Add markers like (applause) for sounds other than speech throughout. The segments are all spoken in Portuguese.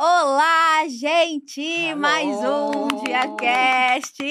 Olá, gente! Hello. Mais um DiaCast!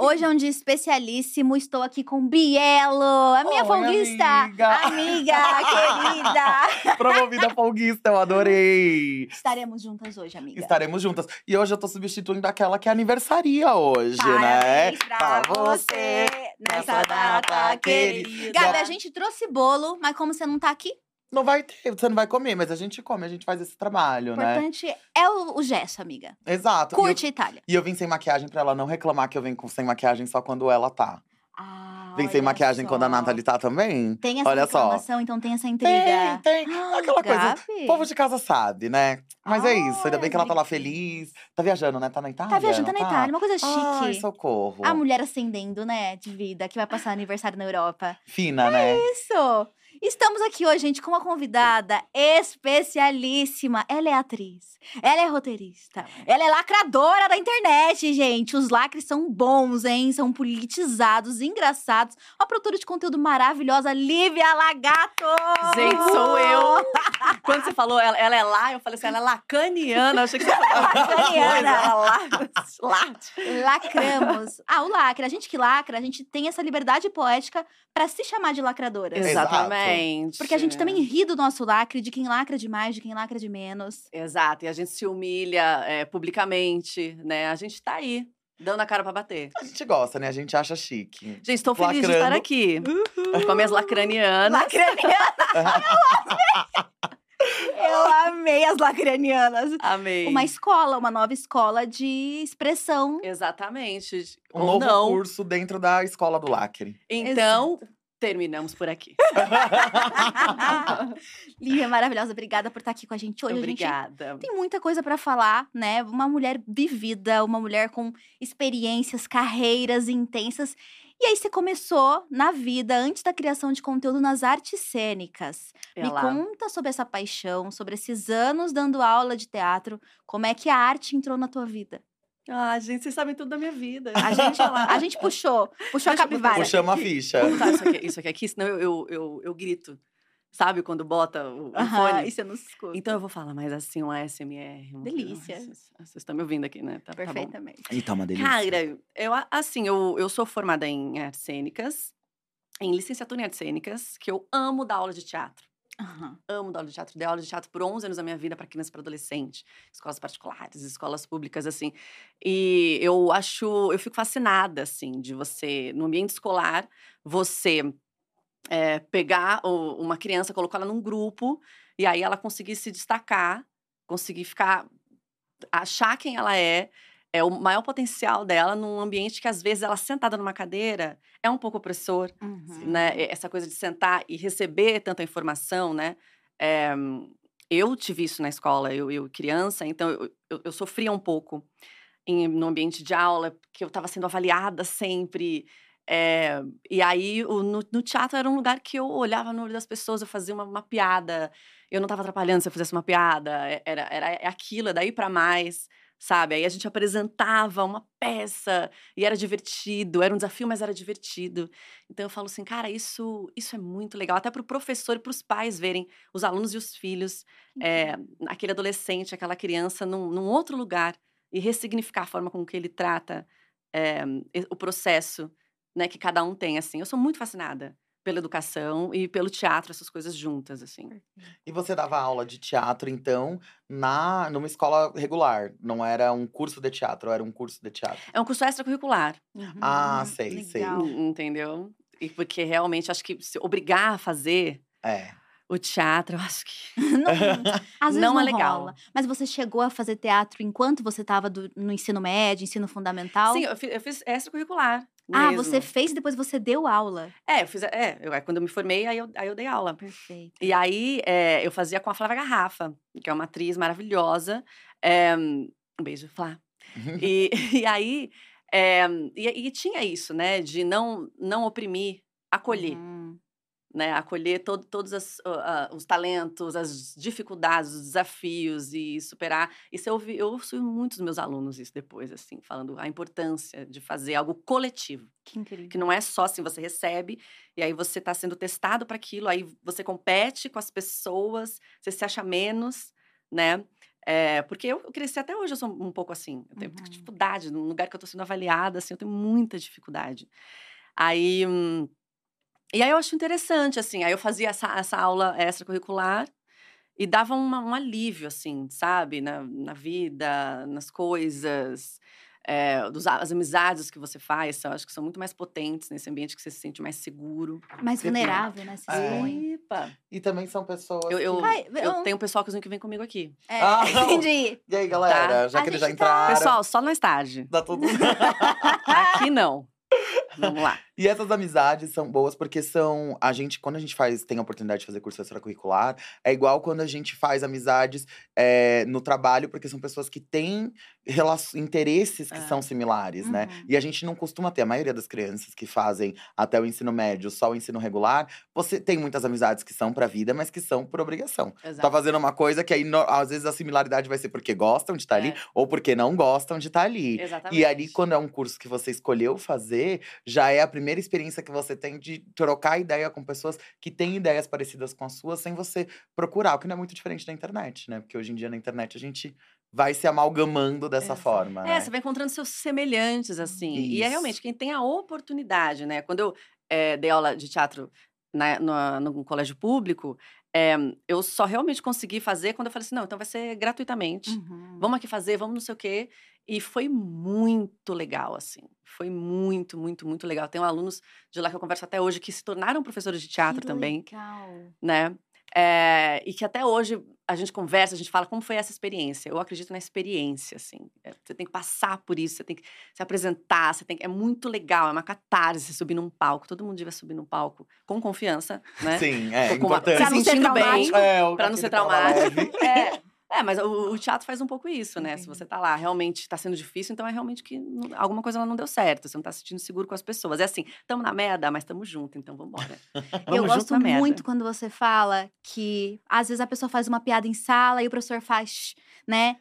Hoje é um dia especialíssimo. Estou aqui com Bielo, a minha Oi, folguista, amiga. amiga querida. (laughs) Promovida folguista, eu adorei. Estaremos juntas hoje, amiga. Estaremos juntas. E hoje eu tô substituindo aquela que é aniversaria hoje, né? Parabéns pra você nessa data querida. Gabi, a gente trouxe bolo, mas como você não tá aqui, Não vai ter, você não vai comer, mas a gente come, a gente faz esse trabalho, o né? importante é o, o gesto, amiga. Exato. E eu- Curte a Itália. E eu vim sem maquiagem pra ela não reclamar que eu venho com sem maquiagem só quando ela tá. Ah, Vem sem maquiagem só. quando a Nathalie tá também? Tem essa Olha só. reclamação, então tem essa intriga. Tem, tem. Ah, Aquela coisa. Gabi. O povo de casa sabe, né? Mas é isso. Ainda Ai, bem que ela tá lá feliz. Tá viajando, né? Tá na Itália? Tá viajando não na Itália, uma coisa Ai, chique. socorro. A mulher ascendendo, né, de vida, que vai passar aniversário na Europa. Fina, né? Isso! Estamos aqui hoje, gente, com uma convidada especialíssima. Ela é atriz, ela é roteirista, ela é lacradora da internet, gente. Os lacres são bons, hein? São politizados, engraçados. Uma produtora de conteúdo maravilhosa, Lívia Lagato! Gente, sou eu. (laughs) Quando você falou ela, ela é lá, eu falei assim, ela é lacaniana. Eu achei que você falou Lacaniana. Ela lá, late. Lacramos. Ah, o lacre. A gente que lacra, a gente tem essa liberdade poética pra se chamar de lacradora. Exato. Exatamente. Porque a gente também ri do nosso lacre, de quem lacra demais, de quem lacra de menos. Exato, e a gente se humilha é, publicamente, né? A gente tá aí, dando a cara pra bater. A gente gosta, né? A gente acha chique. Gente, tô feliz de Lacrando. estar aqui. Com as minhas lacranianas. Lacraniana! Eu amei as lacranianas. Amei. Uma escola, uma nova escola de expressão. Exatamente. Um Ou novo não. curso dentro da escola do lacre. Então, terminamos por aqui. (laughs) Lívia maravilhosa, obrigada por estar aqui com a gente hoje. A gente Obrigada. tem muita coisa pra falar, né? Uma mulher vivida, uma mulher com experiências, carreiras intensas. E aí você começou na vida, antes da criação de conteúdo, nas artes cênicas. Me conta sobre essa paixão, sobre esses anos dando aula de teatro, como é que a arte entrou na tua vida? Ah, gente, vocês sabem tudo da minha vida. A gente, a gente puxou, puxou a capivara. Puxamos a ficha. Botar isso aqui, isso aqui, aqui senão eu, eu, eu, eu grito. Sabe quando bota o, o fone? e você não escuta. Então eu vou falar mais assim, um ASMR. uma coisa- Delícia. Vocês vocês estão me ouvindo aqui, né? Tá, tá bom. Perfeitamente. E tá uma delícia. Cara, eu, assim, eu, eu sou formada em artes cênicas, em licenciatura em artes cênicas, que eu amo dar aula de teatro. Aham. Amo dar aula de teatro. Dei aula de teatro por 11 anos da minha vida para criança e para adolescente. Escolas particulares, escolas públicas, assim. E eu acho... Eu fico fascinada, assim, de você, no ambiente escolar, você é, pegar uma criança, colocar ela num grupo, e aí ela conseguir se destacar, conseguir ficar... Achar quem ela é, é o maior potencial dela num ambiente que, às vezes, ela sentada numa cadeira é um pouco opressor Uhum. né? Essa coisa de sentar e receber tanta informação, né? É, eu tive isso na escola, eu, eu criança, então eu, eu, eu sofria um pouco em, no ambiente de aula, porque eu estava sendo avaliada sempre. é, e aí, o- no, no teatro era um lugar que eu olhava no olho das pessoas, eu fazia uma, uma piada, eu não estava atrapalhando se eu fizesse uma piada, é- era, era é aquilo, é daí para mais, sabe? Aí a gente apresentava uma peça e era divertido, era um desafio, mas era divertido. Então eu falo assim, cara, isso, isso é muito legal, até para o professor e para os pais verem os alunos e os filhos, é, aquele adolescente, aquela criança num, num outro lugar e ressignificar a forma com que ele trata é, o processo né, que cada um tem, assim. Eu sou muito fascinada pela educação e pelo teatro, essas coisas juntas, assim. E você dava aula de teatro, então, na numa escola regular. Não era um curso de teatro, era um curso de teatro. É um curso extracurricular, Ah, Uhum, sei, sei. legal. en- entendeu? E porque realmente acho que se obrigar a fazer É. o teatro, eu acho que (laughs) Não, às vezes Não não, é legal. rola. Mas você chegou a fazer teatro enquanto você estava no ensino médio, ensino fundamental? Sim, eu fiz, eu fiz extracurricular. Ah, mesmo. você fez e depois você deu aula. É, eu fiz. É, eu, aí quando eu me formei, aí eu, aí eu dei aula. Perfeito. E aí é, eu fazia com a Flávia Garrafa, que é uma atriz maravilhosa. É, um beijo, Flá. (laughs) E, (laughs) e aí. é, e, e tinha isso, né? De não, não oprimir, acolher. Uhum. Né, acolher todo, todos as, ah, ah, os talentos, as dificuldades, os desafios e superar. Isso eu ouvi, eu ouço muitos dos meus alunos isso depois, assim, falando a importância de fazer algo coletivo, Que incrível. que não é só assim, você recebe e aí você está sendo testado para aquilo, aí você compete com as pessoas, você se acha menos, né? É, porque eu cresci até hoje, eu sou um pouco assim. Eu tenho Uhum. dificuldade, num lugar que eu tô sendo avaliada, assim, eu tenho muita dificuldade. Aí. hum, e aí eu acho interessante, assim. Aí eu fazia essa, essa aula extracurricular e dava uma- um alívio, assim, sabe? Na, na vida, nas coisas. é, dos, as amizades que você faz, eu acho que são muito mais potentes nesse ambiente que você se sente mais seguro. Mais vulnerável, né? Se É. E também são pessoas. Eu, eu, Ai, eu eu- tenho um pessoal que vem comigo aqui. É, Ah, entendi. E aí, galera? Já A que eles já tá- entraram. Pessoal, só mais tarde. Dá tudo. (laughs) Aqui não. Vamos lá. E essas amizades são boas porque são. A gente, quando a gente faz, tem a oportunidade de fazer curso extracurricular, é igual quando a gente faz amizades é, no trabalho, porque são pessoas que têm interesses que É. são similares, né? Uhum. E a gente não costuma ter, a maioria das crianças que fazem até o ensino médio, só o ensino regular, você tem muitas amizades que são pra vida, mas que são por obrigação. Tá fazendo uma coisa que aí, no- às vezes, a similaridade vai ser porque gostam de estar ali, É. ou porque não gostam de estar ali. Exatamente. E ali, quando é um curso que você escolheu fazer, já é a primeira experiência que você tem de trocar ideia com pessoas que têm ideias parecidas com as suas, sem você procurar, o que não é muito diferente da internet, né? Porque hoje em dia na internet a gente vai se amalgamando dessa Exato. forma. É, né? você vai encontrando seus semelhantes, assim. E é Isso. realmente quem tem a oportunidade, né? Quando eu eh, dei aula de teatro na, no, no colégio público, eh, eu só realmente consegui fazer quando eu falei assim: não, então vai ser gratuitamente. Uhum. Vamos aqui fazer, vamos não sei o quê. E foi muito legal, assim. Foi muito, muito, muito legal. Tenho alunos de lá que eu converso até hoje que se tornaram professores de teatro Que também Legal. né? É, e que até hoje a gente conversa, a gente fala como foi essa experiência. Eu acredito na experiência, assim. É, você tem que passar por isso, você tem que se apresentar, você tem que, é muito legal, é uma catarse subir num palco. Todo mundo devia subir num palco com confiança, né? Sim, é Com uma- importante. Pra não ser sentindo bem, traumático. É, Pra não ser traumático. É. É, mas o, o teatro faz um pouco isso, né? Se Entendi. você tá lá, realmente tá sendo difícil, então é realmente que não- alguma coisa não deu certo. Você não tá se sentindo seguro com as pessoas. É assim, tamo na merda, mas tamo junto, então vambora. Vamos (laughs) eu gosto muito quando você fala que às vezes a pessoa faz uma piada em sala e o professor faz, né?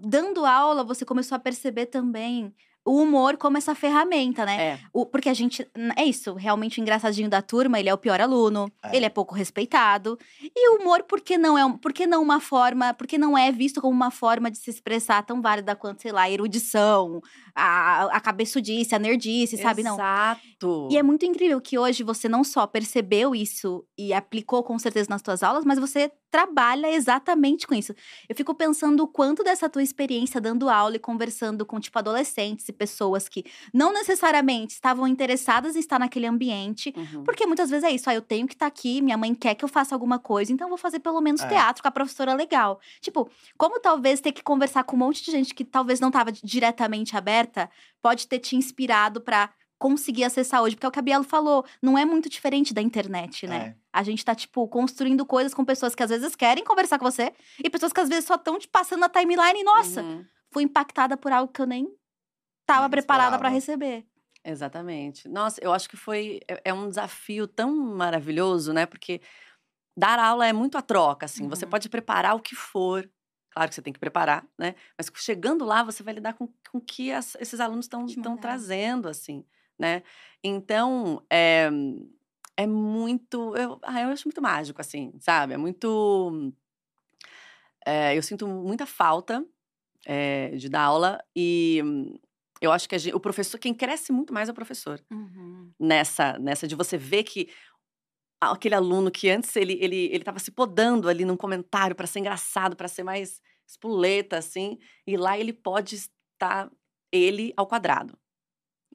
Dando aula, você começou a perceber também o humor como essa ferramenta, né? É. O- porque a gente. É isso, realmente o engraçadinho da turma, ele é o pior aluno, É. ele é pouco respeitado. E o humor, por que não é, por que não uma forma, por que não é visto como uma forma de se expressar tão válida quanto, sei lá, a erudição, a, a cabeçudice, a nerdice, sabe? Não. Exato. E é muito incrível que hoje você não só percebeu isso e aplicou com certeza nas suas aulas, mas você trabalha exatamente com isso. Eu fico pensando o quanto dessa tua experiência dando aula e conversando com, tipo, adolescentes e pessoas que não necessariamente estavam interessadas em estar naquele ambiente. Uhum. Porque muitas vezes é isso, ah, eu tenho que estar aqui, minha mãe quer que eu faça alguma coisa, então eu vou fazer pelo menos É. teatro com a professora legal. Tipo, como talvez ter que conversar com um monte de gente que talvez não estava diretamente aberta, pode ter te inspirado pra conseguir acessar hoje, porque é o que a Bielo falou, não é muito diferente da internet, né? É. A gente tá, tipo, construindo coisas com pessoas que às vezes querem conversar com você e pessoas que às vezes só estão te passando na timeline e, nossa, Uhum. fui impactada por algo que eu nem tava Nem preparada pra esperava. receber. Exatamente. Nossa, eu acho que foi é, é um desafio tão maravilhoso, né? Porque dar aula é muito a troca, assim. Você Uhum. pode preparar o que for. Claro que você tem que preparar, né? Mas chegando lá, você vai lidar com com o que as- esses alunos estão trazendo, assim, né? Então, é, é muito. Eu, ah, eu acho muito mágico, assim, sabe? É muito. é, eu sinto muita falta é, de dar aula e eu acho que a gen- o professor, quem cresce muito mais é o professor nessa, nessa de você ver que aquele aluno que antes ele ele ele estava se podando ali num comentário para ser engraçado, para ser mais espoleta assim, e lá ele pode estar ele ao quadrado,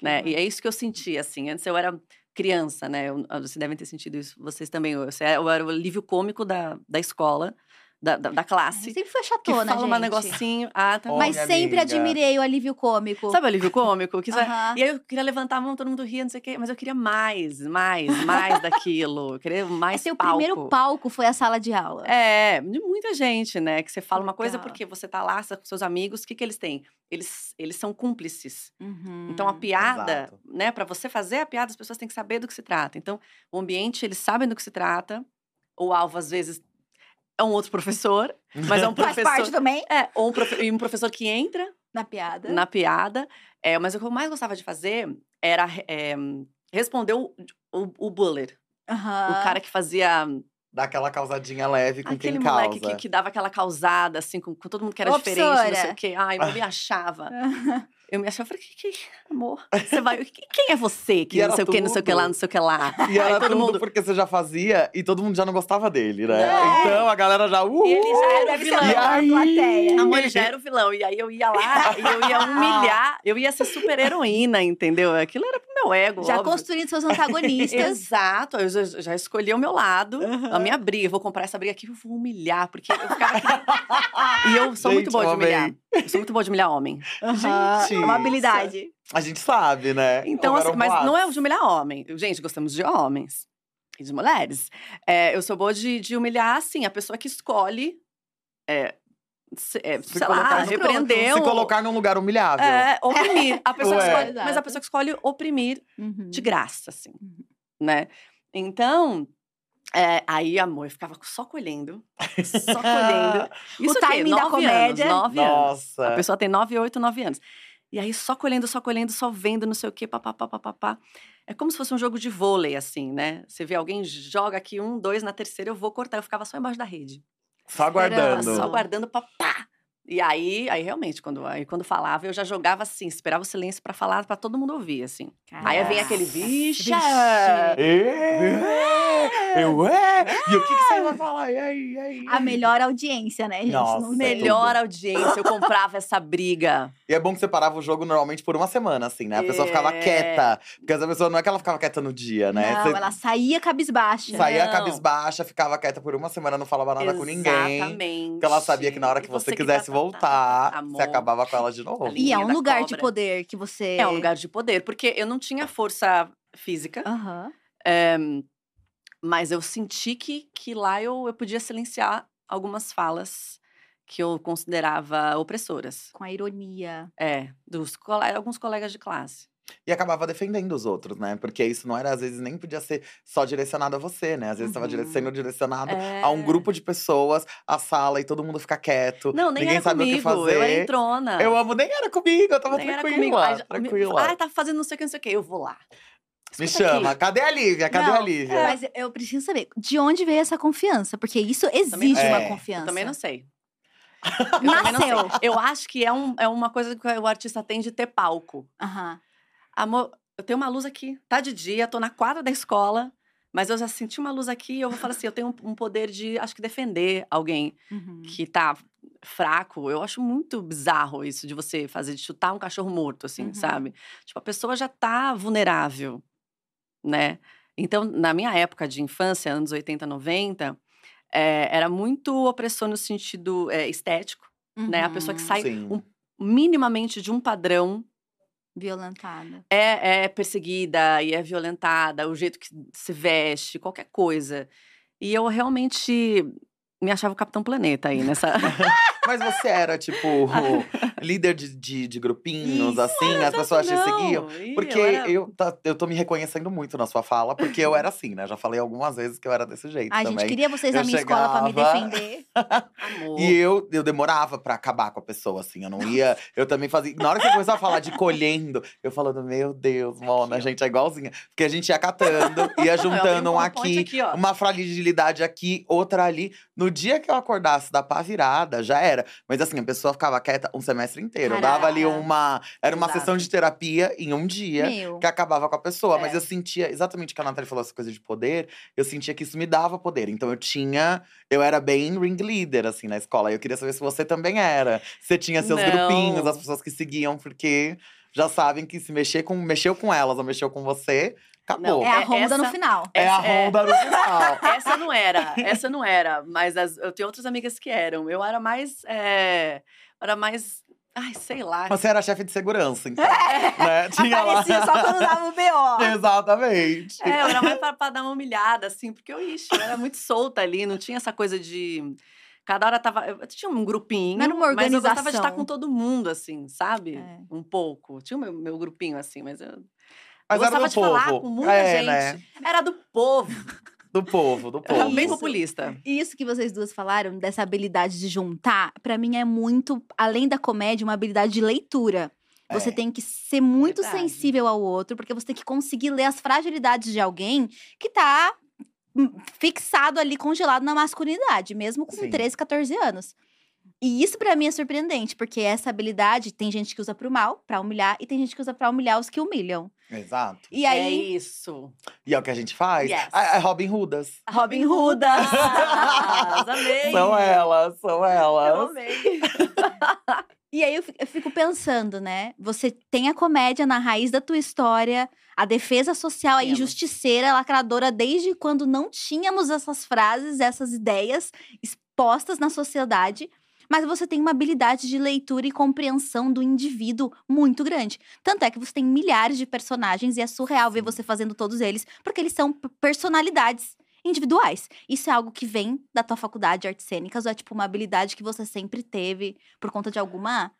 né? E é isso que eu senti assim. Antes eu era criança, né? Eu, vocês devem ter sentido isso, vocês também. Eu, eu era o alívio cômico da, da escola, da, da, da classe. Sempre foi Que chatona, fala um gente. negocinho. Ah, tá. Ó, Mas sempre amiga. admirei o alívio cômico. Sabe o alívio cômico? Que. E aí eu queria levantar a mão, todo mundo ria, não sei o quê, mas eu queria mais, mais, mais (laughs) daquilo. Eu queria mais Esse é o palco. primeiro palco foi a sala de aula. É, de muita gente, né? Que você fala uma coisa Legal. porque você tá lá você tá com seus amigos, o que, que eles têm? Eles, eles são cúmplices. Uhum. Então, a piada, exato. né? Para você fazer a piada, as pessoas têm que saber do que se trata. Então, o ambiente, eles sabem do que se trata. O alvo, às vezes, é um outro professor, mas é um (laughs) Faz professor. parte também É, ou um, e um professor que entra da piada. na piada. É, mas o que eu mais gostava de fazer era é, responder o, o, o buller. Aham. O cara que fazia Dá aquela causadinha leve com Aquele quem moleque causa. que, que dava aquela causada, assim, com, com todo mundo que era Ô, diferente, não sei o quê. Ai, eu me achava. (laughs) Eu me achava, eu falei, que, que amor, você vai. que- Quem é você? Que não sei o que, não sei o que lá, não sei o que lá. E era Aí todo mundo. porque você já fazia e todo mundo já não gostava dele, né? É. Então a galera já. Uh, E ele já era ser vilão. E aí? plateia. Amor, ele já era o vilão. E aí eu ia lá e eu ia humilhar, eu ia ser super heroína, entendeu? Aquilo era meu ego. Já óbvio. construindo seus (laughs) antagonistas. Exato, eu já, já escolhi o meu lado, a minha briga. Eu vou comprar essa briga aqui, eu vou humilhar, porque eu ficava aqui. (laughs) E eu sou muito Gente, boa de eu amei. humilhar. Eu sou muito boa de humilhar homem. Aham, Gente. é uma habilidade. A gente sabe, né? Então, assim, mas não é boatos. de humilhar homem. Gente, gostamos de homens e de mulheres. É, eu sou boa de, de humilhar, assim, a pessoa que escolhe. É, se- é, Se sei lá, repreender. Se colocar num lugar humilhável. É, oprimir. A (laughs) pessoa escolhe, mas a pessoa que escolhe oprimir Uhum. de graça, assim, Uhum. né? Então, é, aí, amor, eu ficava só colhendo, só colhendo. (laughs) Isso o timing da Nove comédia. Anos, nove anos. Nossa. A pessoa tem nove, oito, nove anos. E aí, só colhendo, só colhendo, só vendo, não sei o quê, papapá, papapá. É como se fosse um jogo de vôlei, assim, né? Você vê alguém joga aqui um, dois, na terceira eu vou cortar. Eu ficava só embaixo da rede. Só aguardando. Só guardando papá. E aí, aí realmente, quando, aí, quando falava, eu já jogava assim, esperava o silêncio pra falar, pra todo mundo ouvir, assim. Aí vem aquele. Vixe. É, eu é. E o que, que você vai falar? E aí, e aí? A melhor audiência, né, gente? Nossa, Não. Melhor audiência, eu comprava essa briga. E é bom que você parava o jogo normalmente por uma semana, assim, né? A pessoa ficava É. quieta. Porque essa pessoa não é que ela ficava quieta no dia, né? Não, Você ela saía cabisbaixa. saía Não. cabisbaixa, ficava quieta por uma semana, não falava nada com ninguém. Exatamente. Porque ela sabia que na hora que E você, que quisesse tá- tá- tá- voltar, tá- você acabava com ela de novo. E é linha um da lugar de cobra. poder que você. É um lugar de poder, porque eu não tinha força física, Aham. é, mas eu senti que, que lá eu, eu podia silenciar algumas falas que eu considerava opressoras. Com a ironia. É, dos alguns colegas de classe. E acabava defendendo os outros, né? Porque isso não era, às vezes, nem podia ser só direcionado a você, né? Às vezes estava Uhum. sendo direcionado É. a um grupo de pessoas, a sala, e todo mundo fica quieto. Não, nem ninguém era sabe comigo, o que fazer. eu era entrona. Eu amo, nem era comigo, eu tava nem era tranquila. comigo. Aí já- tranquila. Ah, tá fazendo não sei o que, não sei o que. Eu vou lá. Me chama, aqui. cadê a Lívia? Cadê Não, a Lívia? Mas eu preciso saber de onde veio essa confiança, porque isso exige uma sei. confiança. (laughs) Eu também não sei. Eu também não Nasceu. sei. Eu acho que é, um, é uma coisa que o artista tem de ter palco. Aham. Amor, eu tenho uma luz aqui. Tá de dia, tô na quadra da escola, mas eu já senti uma luz aqui e eu vou falar assim: eu tenho um, um poder de, acho que, defender alguém Uhum. que tá fraco. Eu acho muito bizarro isso de você fazer, de chutar um cachorro morto, assim, Uhum. sabe? Tipo, a pessoa já tá vulnerável, né? Então, na minha época de infância, anos 80, 90, é, era muito opressor no sentido é, estético, né? A pessoa que Uhum. sai um- minimamente de um padrão Violentada. é, é perseguida e é violentada, o jeito que se veste, qualquer coisa. E eu realmente me achava o Capitão Planeta aí nessa. (laughs) Mas você era, tipo, (laughs) líder de, de, de grupinhos, Isso, assim, as pessoas te seguiam? ih, Porque era- eu, tá- eu tô me reconhecendo muito na sua fala, porque eu era assim, né? Já falei algumas vezes que eu era desse jeito Ai, também. gente, queria vocês na Eu minha escola pra me chegava- defender. (laughs) Amor. E eu, eu demorava pra acabar com a pessoa, assim. Eu não ia. Eu também fazia. Na hora que você começou a falar de colhendo, eu falando, meu Deus, Mona, a gente é igualzinha. Porque a gente ia catando, ia (laughs) Não, eu juntando um aqui, ó. uma fragilidade aqui, outra ali. No dia que eu acordasse da pá virada, já era. Mas assim, a pessoa ficava quieta um semestre inteiro. Eu dava ali Caraca. uma. Era uma Exato. sessão de terapia em um dia. Meu. Que acabava com a pessoa, mas É. eu sentia exatamente o que a Natália falou, essa coisa de poder. Eu sentia que isso me dava poder. Então eu tinha. Eu era bem ring leader, assim, na escola. Eu queria saber se você também era. Você tinha seus Não. grupinhos, as pessoas que seguiam, porque já sabem que se mexer com, mexeu com elas ou mexeu com você, acabou. Não, É a É ronda no essa- final. É a essa- é. ronda no final. (laughs) Essa não era, essa não era. Mas as- eu tenho outras amigas que eram. Eu era mais. é, era mais. Ai, sei lá. Você era chefe de segurança, então. (laughs) né? Tinha lá. Aparecia só quando dava o BO. (laughs) Exatamente. É, eu era mais pra, pra dar uma humilhada, assim, porque eu, ixi, eu era muito solta ali, não tinha essa coisa de. Cada hora tava. Eu tinha um grupinho, Não era uma mas eu gostava de estar organização. com todo mundo, assim, sabe? É. Um pouco. Tinha o meu, meu grupinho, assim, mas eu. Mas eu era gostava do de povo. falar com muita é, gente. né? Era do povo. Do povo, do (laughs) povo. era bem Isso. populista. E isso que vocês duas falaram, dessa habilidade de juntar, pra mim é muito, além da comédia, uma habilidade de leitura. Você É. tem que ser muito Verdade. sensível ao outro, porque você tem que conseguir ler as fragilidades de alguém que tá hum, fixado ali, congelado na masculinidade, mesmo com Sim. 13, 14 anos. E isso pra mim é surpreendente, porque essa habilidade tem gente que usa pro mal, pra humilhar, e tem gente que usa pra humilhar os que humilham. Exato. E É aí, isso. E é o que a gente faz. Yes. Ah, É Robin Hoodas. Robin Hoodas. Ah, (laughs) amei. São elas, são Eu elas. amei. E aí eu fi- eu fico pensando, né? Você tem a comédia na raiz da tua história, a defesa social, a injusticeira, a lacradora, desde quando não tínhamos essas frases, essas ideias expostas na sociedade. Mas você tem uma habilidade de leitura e compreensão do indivíduo muito grande. Tanto é que você tem milhares de personagens e é surreal ver você fazendo todos eles, porque eles são personalidades individuais. Isso é algo que vem da tua faculdade de artes cênicas ou é tipo uma habilidade que você sempre teve por conta de alguma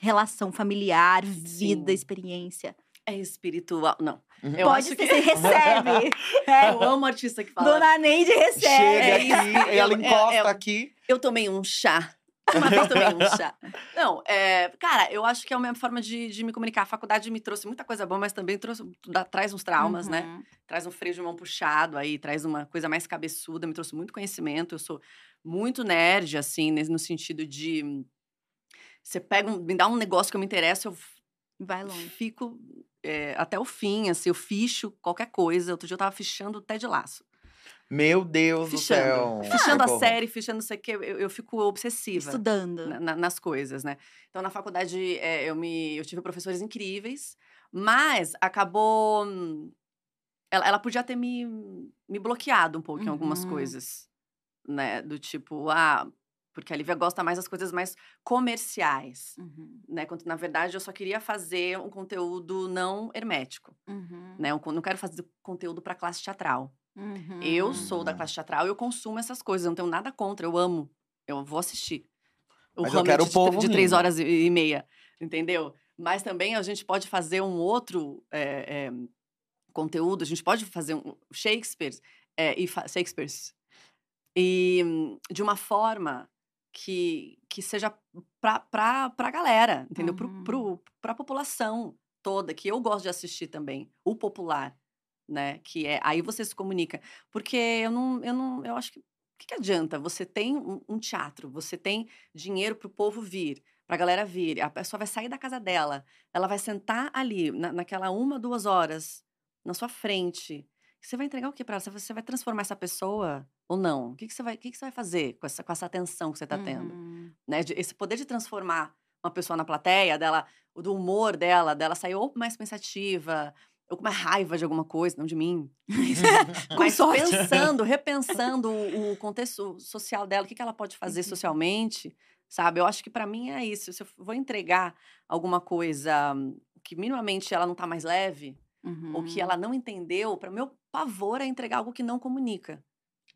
relação familiar, vida, Sim. experiência? É espiritual. Não. Uhum. Eu Pode acho ser, que... você recebe. (laughs) É, Eu amo artista que fala. Dona Neide recebe. Chega É aqui, isso. ela É, encosta é, é. aqui. Eu tomei um chá. Uma vez tomei um chá. Não, é, cara, eu acho que é uma forma de, de me comunicar. A faculdade me trouxe muita coisa boa, mas também trouxe, dá- traz uns traumas, né? Uhum. Traz um freio de mão puxado aí, traz uma coisa mais cabeçuda, me trouxe muito conhecimento. Eu sou muito nerd, assim, no sentido de. Você pega, um- me dá um negócio que eu me interessa, eu Vai longe. fico é, até o fim, assim, eu ficho qualquer coisa. Outro dia eu tava fichando o Ted Laço. Meu Deus Fichando. do céu. Fichando a Socorro. série, fichando não sei o quê, eu, eu fico obsessiva. Estudando. na- na- nas coisas, né? Então, na faculdade, é, eu, me, eu tive professores incríveis, mas acabou. Ela, ela podia ter me, me bloqueado um pouco em algumas Uhum. coisas, né? Do tipo, ah, porque a Lívia gosta mais das coisas mais comerciais, Uhum, né? Quando, na verdade, eu só queria fazer um conteúdo não hermético, uhum, né? Eu não quero fazer conteúdo para classe teatral. Uhum. Eu sou da classe teatral, eu consumo essas coisas, eu não tenho nada contra, eu amo. Eu vou assistir. O Mas eu Hamlet quero o de, povo de três rindo. horas e, e meia, entendeu? Mas também a gente pode fazer um outro é, é, conteúdo, a gente pode fazer um Shakespeare é, e fa- Shakespeare's e de uma forma que, que seja pra, pra, pra galera, entendeu? Uhum. pro, pra população toda, que eu gosto de assistir também, o popular, né? Que é, aí você se comunica. Porque eu não, eu não, eu acho que, o que, que adianta? Você tem um, um teatro, você tem dinheiro pro povo vir, pra galera vir, a pessoa vai sair da casa dela, ela vai sentar ali, na, naquela uma, duas horas, na sua frente. Você vai entregar o que pra ela? Você vai- transformar essa pessoa ou não? O que, que, você, vai, o que, que você vai fazer com essa, com essa atenção que você tá tendo? Uhum. né? Esse poder de transformar uma pessoa na plateia, dela, do humor dela, dela sair ou mais pensativa, ou com mais raiva de alguma coisa, não de mim. (laughs) (laughs) Com Mas sorte. pensando, (laughs) repensando o, o contexto social dela, o que, que ela pode fazer Uhum. socialmente, sabe? Eu acho que pra mim é isso. Se eu vou entregar alguma coisa que minimamente ela não tá mais leve, ou que Uhum. ela não entendeu, para meu pavor é entregar algo que não comunica.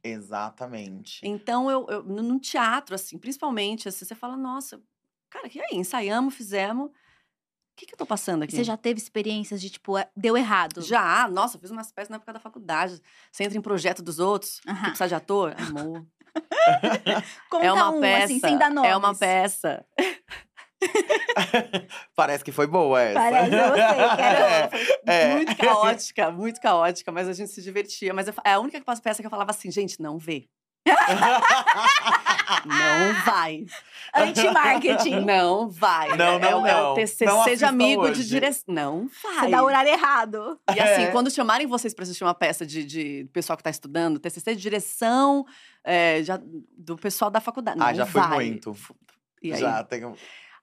Exatamente. Então, eu, eu- no no teatro, assim, principalmente, assim, você fala, nossa, cara, que aí? Ensaiamos, fizemos. O que, que eu tô passando aqui? Você já teve experiências de, tipo, é- deu errado? Já, nossa, eu fiz umas peças na época da faculdade. Você entra em projeto dos outros, que Aham. precisa de ator, (laughs) amor. Conta é uma um, peça. assim, sem dar nomes. É uma peça. (laughs) Parece que foi boa essa. Parece, eu gostei, quero- (laughs) É. Muito caótica, muito caótica, mas a gente se divertia. Mas eu é a única peça que eu falava assim, gente, não vê. Não vai. Anti-marketing. (laughs) Não vai. Não, é, não, é o não. TCC Não de assista amigo de hoje. direção. Não vai. Você dá o horário errado. E assim, É. quando chamarem vocês para assistir uma peça de, de pessoal que está estudando, TCC de direção é, já- do pessoal da faculdade. Ah, não já fui vai. muito. E aí, Já tenho.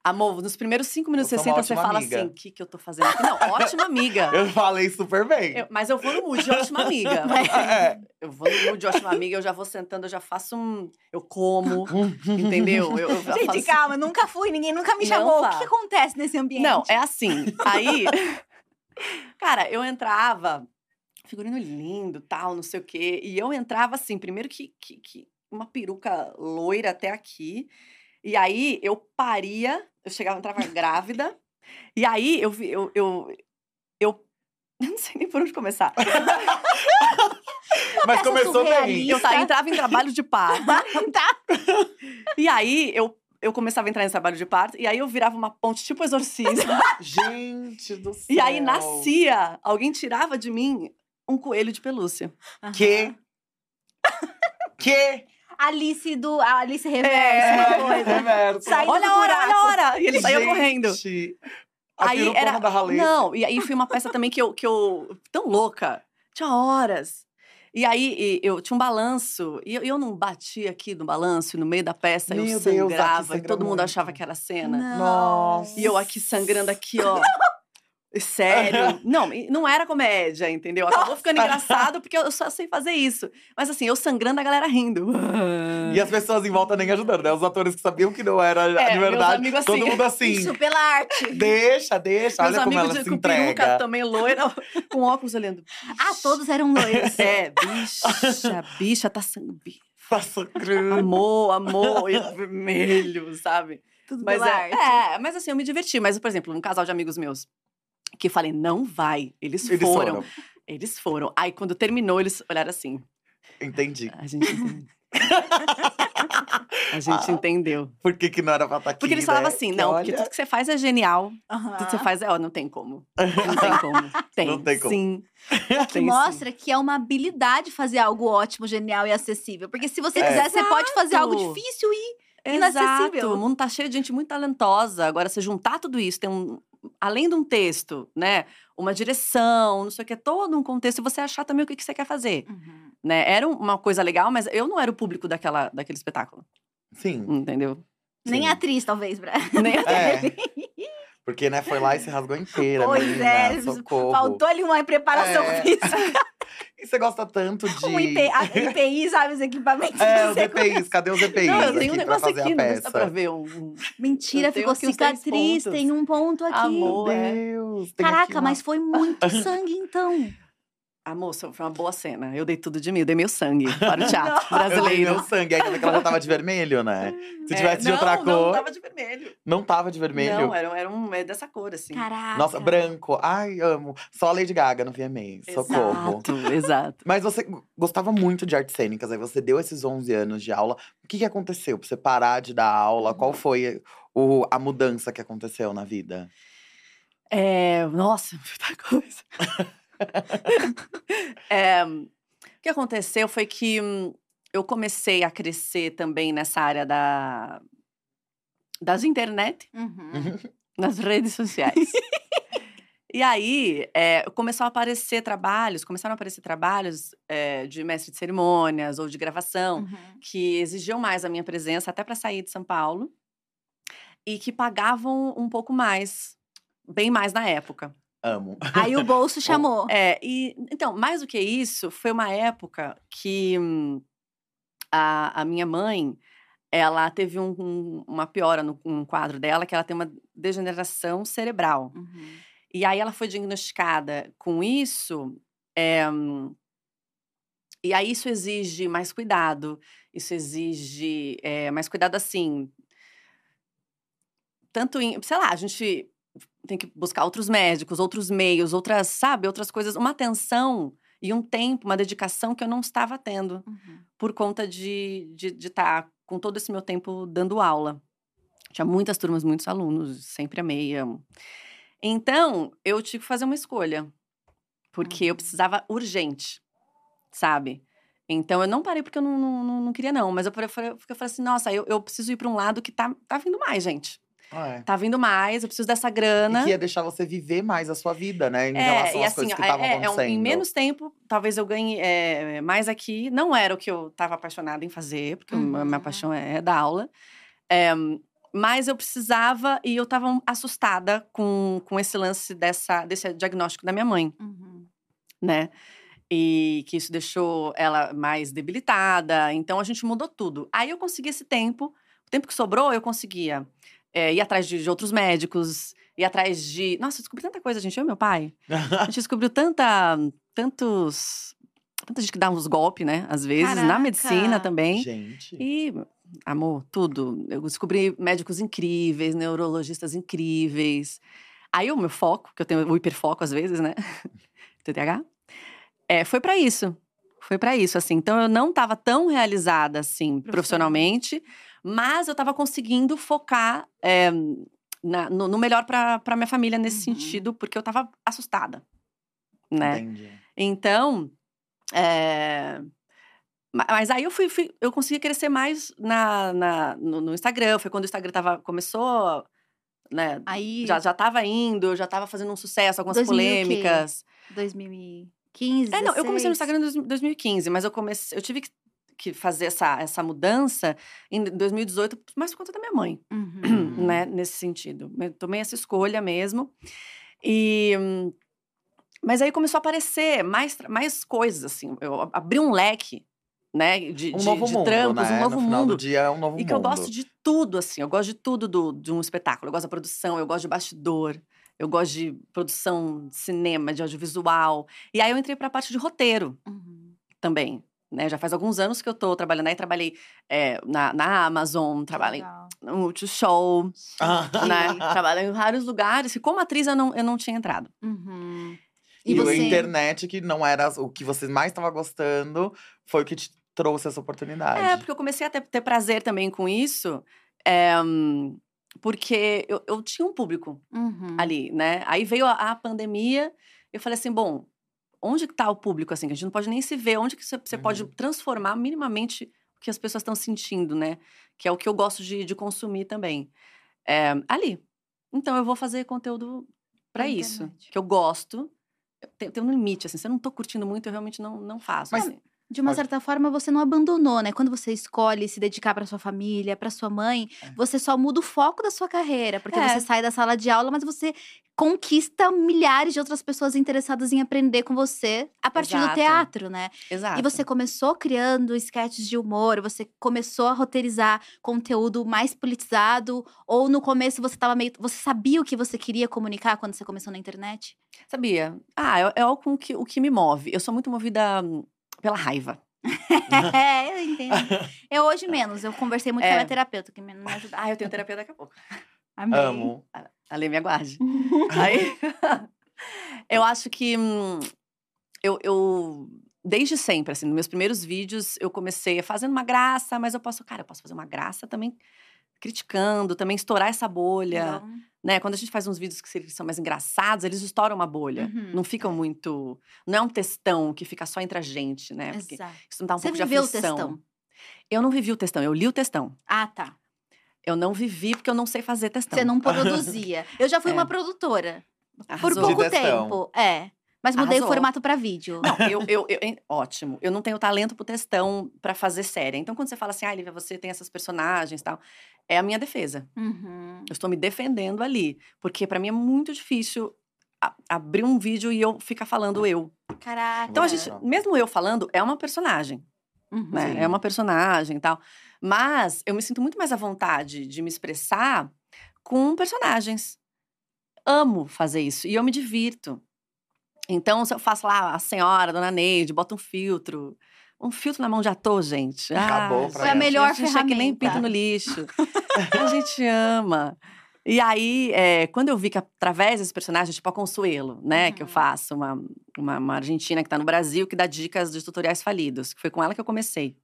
Amor, nos primeiros cinco minutos Eu você fala amiga. assim: o que, que eu tô fazendo aqui? Não, ótima amiga. (laughs) Eu falei super bem. Eu- mas eu vou no mood de ótima amiga. (laughs) É. (laughs) Eu vou no mood de ótima amiga, eu já vou sentando, eu já faço um. Eu como, entendeu? Eu, eu Gente, faço- calma, nunca fui, ninguém nunca me Não chamou. O vá. que, que acontece nesse ambiente? Não, é assim. Aí, cara, eu entrava, figurino lindo, tal, não sei o quê. E eu entrava assim, primeiro que, que, que uma peruca loira até aqui. E aí eu paria, eu chegava, entrava grávida. E aí eu vi, eu, eu, eu, (laughs) eu não sei nem por onde começar. (laughs) Mas começou bem. Eu saí, entrava em trabalho de parto. (laughs) tá? E aí eu, eu começava a entrar nesse trabalho de parto. E aí eu virava uma ponte tipo exorcismo. Gente do céu. E aí nascia, alguém tirava de mim um coelho de pelúcia. Que? Que? Alice do. A Alice Reverso, É, uma coisa. Reverso. Saindo olha a hora, olha a hora! E ele saiu correndo. A Aí era- da. Não, e aí foi uma peça também que eu, que eu. tão louca. Tinha horas. E aí e eu tinha um balanço, e eu, eu não bati aqui no balanço, e no meio da peça Meu eu Deus, sangrava, e sangra todo mundo muito. achava que era cena. Não. Nossa. E eu aqui sangrando aqui, ó. (laughs) Sério. Não, não era comédia, entendeu? Acabou ficando engraçado porque eu só sei fazer isso. Mas assim, eu sangrando, a galera rindo. E as pessoas em volta nem ajudando, né? Os atores que sabiam que não era É, de verdade. todo assim. mundo assim. Isso pela arte. Deixa, deixa. Meus Olha como amigos ela de, se com peruca entrega. também loira, (laughs) com óculos olhando. Ah, todos eram loiros. É, bicha, bicha, tá sangrando. Tá sangrando. Amor, amor, e vermelho, sabe? Tudo Mas é, arte. é, mas assim, eu me diverti. Mas, por exemplo, um casal de amigos meus, que eu falei, não vai. Eles, Eles foram. foram. Eles foram. Aí, quando terminou, eles olharam assim. Entendi. A gente entendeu. (laughs) A gente Ah, entendeu. Por que, que não era pra estar aqui? Porque eles né? falavam assim, Que não, porque olha- tudo que você faz é genial. Tudo que você faz é, ó, não tem como. Não tem (laughs) como. Tem, Não tem como. sim. Que Tem, sim. mostra que é uma habilidade fazer algo ótimo, genial e acessível. Porque se você É. quiser, você pode fazer algo Exato. difícil e. Inacessível. Exato. O mundo tá cheio de gente muito talentosa. Agora, você juntar tudo isso, tem um. Além de um texto, né? Uma direção, não sei o que, todo um contexto, e você achar também o que, que você quer fazer. Né? Era uma coisa legal, mas eu não era o público daquela, daquele espetáculo. Sim. Entendeu? Nem sim. a atriz, talvez, Bra. (laughs) Nem É. Porque, né, foi lá e se rasgou inteira. Pois menina, é, socorro. Faltou ali uma preparação É. física. (laughs) E você gosta tanto (laughs) de. Um IP, a EPI, sabe, os equipamentos (laughs) É, os. EPIs. Cadê os EPIs não, eu tenho um negócio aqui, não dá pra ver um. Mentira, ficou cicatriz, tem um ponto aqui. Amor. Meu. Deus. Caraca, uma- mas foi muito (laughs) sangue, então. A moça, foi uma boa cena. Eu dei tudo de mim, eu dei meu sangue para o (laughs) teatro Eu dei brasileiro. meu sangue. Ainda que ela já tava de vermelho, né? Se É, tivesse de não, outra Não, cor. tava de vermelho. Não tava de vermelho. Não, era, era um é dessa cor, assim. Caraca. Nossa, branco. Ai, amo. Só a Lady Gaga no VMA. Socorro. Exato, exato. Mas você gostava muito de artes cênicas, aí você deu esses 11 anos de aula. O que, que aconteceu pra você parar de dar aula? Qual foi o, a mudança que aconteceu na vida? É, nossa, (laughs) muita coisa. (laughs) É, o que aconteceu foi que hum, eu comecei a crescer também nessa área da, das internet, Uhum. (laughs) nas redes sociais. E aí, é, começou a aparecer trabalhos, começaram a aparecer trabalhos é, de mestre de cerimônias ou de gravação Uhum. que exigiam mais a minha presença até para sair de São Paulo e que pagavam um pouco mais, bem mais na época. Amo. Aí o bolso (laughs) chamou. É, e então, mais do que isso, foi uma época que hum, a, a minha mãe, ela teve um- um- uma piora no um quadro dela, que ela tem uma degeneração cerebral. Uhum. E aí ela foi diagnosticada com isso. é, e aí isso exige mais cuidado, isso exige é, mais cuidado assim. Tanto em, sei lá, a gente tem que buscar outros médicos, outros meios, outras, sabe, outras coisas, uma atenção e um tempo, uma dedicação que eu não estava tendo Uhum. por conta de estar de, de tá com todo esse meu tempo dando aula. Tinha muitas turmas, muitos alunos, sempre amei, amo. Então, eu tive que fazer uma escolha, porque eu Uhum. precisava urgente, sabe? Então, eu não parei porque eu não, não, não- não queria, não. Mas eu falei, porque eu falei assim, nossa, eu, eu preciso ir para um lado que tá, tá vindo mais, gente. Ah, é. Tá vindo mais, eu preciso dessa grana. E que ia deixar você viver mais a sua vida, né? Em É, relação e às assim, coisas que é- estavam é, é um- acontecendo. em menos tempo, talvez eu ganhe é, mais aqui. Não era o que eu estava apaixonada em fazer, porque a minha Uhum. paixão é, é dar aula. É, mas eu precisava e eu estava assustada com, com esse lance dessa, desse diagnóstico da minha mãe, Uhum. né? E que isso deixou ela mais debilitada. Então a gente mudou tudo. Aí eu consegui esse tempo. O tempo que sobrou, eu conseguia é, ir atrás de, de outros médicos, ir atrás de. Nossa, eu descobri tanta coisa, gente. Eu e meu pai. A gente (laughs) descobriu tanta, tantos. Tanta gente que dá uns golpes, né? Às vezes, na Caraca! medicina também. Gente. E, amor, tudo. Eu descobri médicos incríveis, neurologistas incríveis. Aí o meu foco, que eu tenho o hiperfoco às vezes, né? (laughs) TDAH. É, foi pra isso. Foi pra isso, assim. Então eu não tava tão realizada, assim, profissionalmente, mas eu tava conseguindo focar é, na- no, no melhor pra, pra minha família nesse Uhum. sentido, porque eu tava assustada, né? Entendi. Então, é, Ma- Mas aí eu fui, fui- eu consegui crescer mais na, na- no, no Instagram. Foi quando o Instagram tava, começou, né? Aí, Já, já tava indo, já tava fazendo um sucesso, algumas 2000 o quê? polêmicas. 2015, É, não, eu comecei no 16. Instagram em dois- 2015, mas eu comecei, eu tive que, que fazer essa, essa mudança em 2018, mais por conta da minha mãe, (clears throat) Uhum. né? Nesse sentido. Eu tomei essa escolha mesmo. E. Mas aí começou a aparecer mais, mais coisas, assim. Eu ab- abri um leque, né? De, Um de, novo de mundo, trampos, né? um novo no final mundo. do dia é um novo E mundo. que eu gosto de tudo, assim. Eu gosto de tudo do, de um espetáculo. Eu gosto da produção, eu gosto de bastidor. Eu gosto de produção de cinema, de audiovisual. E aí eu entrei pra parte de roteiro Uhum. também. Né? Já faz alguns anos que eu tô trabalhando aí. Trabalhei é, na, na Amazon, trabalhei Legal. no Multishow, Ah. né? (laughs) trabalhei em vários lugares. E como atriz eu não, eu não tinha entrado. Uhum. E, E a você? internet, que não era o que você mais estava gostando, foi o que te trouxe essa oportunidade. É, porque eu comecei a ter, ter prazer também com isso. é, porque eu, eu tinha um público Uhum. ali, né? Aí veio a, a pandemia, eu falei assim, bom, onde que tá o público, assim? Que a gente não pode nem se ver, onde que você, você pode Uhum. transformar minimamente o que as pessoas estão sentindo, né? Que é o que eu gosto de, de consumir também. É, ali. Então, eu vou fazer conteúdo para Na isso, internet. que eu gosto. Tem, tem um limite, assim, se eu não tô curtindo muito, eu realmente não, não faço. Mas- assim. De uma Pode- certa forma, você não abandonou, né? Quando você escolhe se dedicar para sua família, para sua mãe, É. você só muda o foco da sua carreira, porque É. você sai da sala de aula, mas você conquista milhares de outras pessoas interessadas em aprender com você a partir do Exato. teatro, né? Exato. E você começou criando sketches de humor, você começou a roteirizar conteúdo mais politizado, ou no começo você tava meio. Você sabia o que você queria comunicar quando você começou na internet? Sabia? Ah, é, é o, com que, o que me move. Eu sou muito movida hum, pela raiva. (laughs) é, eu entendo. Eu hoje menos, eu conversei muito com a É. minha terapeuta, que me ajudou. Ah, eu tenho terapia daqui a pouco. (laughs) Amei. Amo. Ali, me aguarde. (laughs) Aí, eu acho que hum, eu, eu, desde sempre, assim, nos meus primeiros vídeos, eu comecei fazendo uma graça, mas eu posso, cara, eu posso fazer uma graça também criticando, também estourar essa bolha, Então, né? Quando a gente faz uns vídeos que se- são mais engraçados, eles estouram uma bolha. Uhum. Não ficam muito, não é um textão que fica só entre a gente, né? Porque Exato. isso me dá um Você pouco de viveu o aflição. textão? Eu não vivi o textão, eu li o textão. Ah, tá. Eu não vivi porque eu não sei fazer textão. Você não (laughs) produzia. Eu já fui É. uma produtora. Por Arrasou. pouco De textão. tempo. É. Mas mudei o Arrasou. formato pra vídeo. Não, (laughs) eu, eu, eu- ótimo. Eu não tenho talento pro textão pra fazer série. Então, quando você fala assim, ah, Lívia, você tem essas personagens e tal, é a minha defesa. Uhum. Eu estou me defendendo ali. Porque pra mim é muito difícil a- abrir um vídeo e eu ficar falando eu. Caraca. Então, a gente, mesmo eu falando, é uma personagem, Uhum. né? É uma personagem e tal. Mas eu me sinto muito mais à vontade de me expressar com personagens. Amo fazer isso. E eu me divirto. Então, se eu faço lá a senhora, a dona Neide, bota um filtro. Um filtro na mão de ator, gente. Acabou Ah, pra Foi a melhor a gente é que nem ferramenta. pinto no lixo. (laughs) a gente ama. E aí, é, quando eu vi que através desse personagem, tipo a Consuelo, né, que eu Uhum. faço, uma, uma, uma argentina que tá no Brasil, que dá dicas de tutoriais falidos, que foi com ela que eu comecei.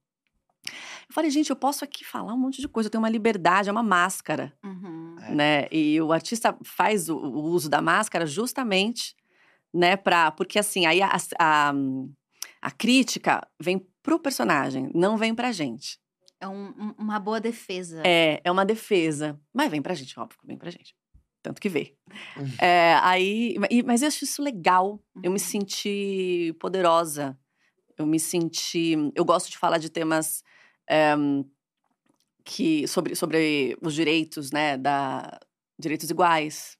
Eu falei, gente, eu posso aqui falar um monte de coisa, eu tenho uma liberdade, é uma máscara, Uhum. É. né? E o artista faz o, o uso da máscara justamente, né, pra. Porque assim, aí a, a, a crítica vem pro personagem, não vem pra gente. É um- um- uma boa defesa. É, é uma defesa. Mas vem pra gente, óbvio, vem pra gente. Tanto que vê. Uhum. É, aí, mas eu acho isso legal. Eu me Uhum. senti poderosa. Eu me senti. Eu gosto de falar de temas é, que sobre, sobre os direitos, né? Da, direitos iguais.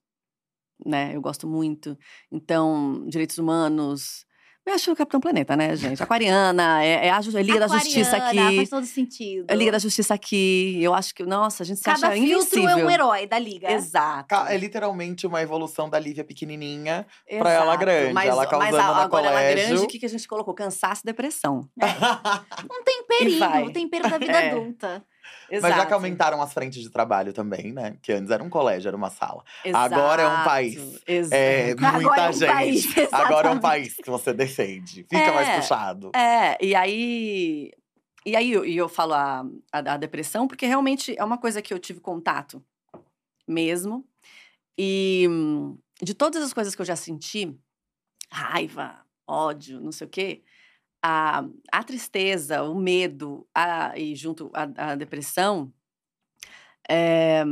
Né? Eu gosto muito. Então, direitos humanos. Eu acho o Capitão Planeta, né, gente? Aquariana, é, é a, é Liga da Justiça Aquariana, aqui. Faz todo sentido. É Liga da Justiça aqui. Eu acho que, nossa, a gente se Cada acha filtro invencível. é um herói da liga. Exato. É literalmente uma evolução da Lívia pequenininha pra ela exato. grande, Mas, ela causando mas a- agora ela colégio. grande, o que, que a gente colocou? Cansaço e depressão. (laughs) Um temperinho, o tempero da vida (laughs) É. adulta. Exato. Mas já que aumentaram as frentes de trabalho também, né? Que antes era um colégio, era uma sala. Exato. Agora é um país. Exato. É, (laughs) Agora muita é um gente. país, (laughs) Agora é um país que você defende. Fica É. mais puxado. É, e aí. E aí eu, eu falo a, a, a depressão, porque realmente é uma coisa que eu tive contato mesmo. E hum, de todas as coisas que eu já senti, raiva, ódio, não sei o quê, a, a tristeza, o medo a, e junto a, a depressão é,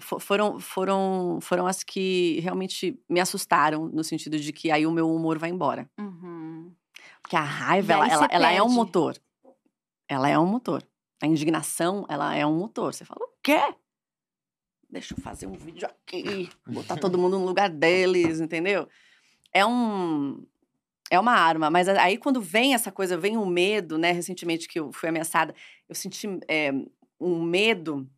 foram, foram, foram as que realmente me assustaram, no sentido de que aí o meu humor vai embora. Uhum. Porque a raiva, ela, ela, ela é um motor. Ela é um motor. A indignação, ela é um motor. Você fala, o quê? Deixa eu fazer um vídeo aqui, botar todo mundo no lugar deles, entendeu? É um. É uma arma, mas aí quando vem essa coisa, vem o medo, né? Recentemente que eu fui ameaçada, eu senti é, um medo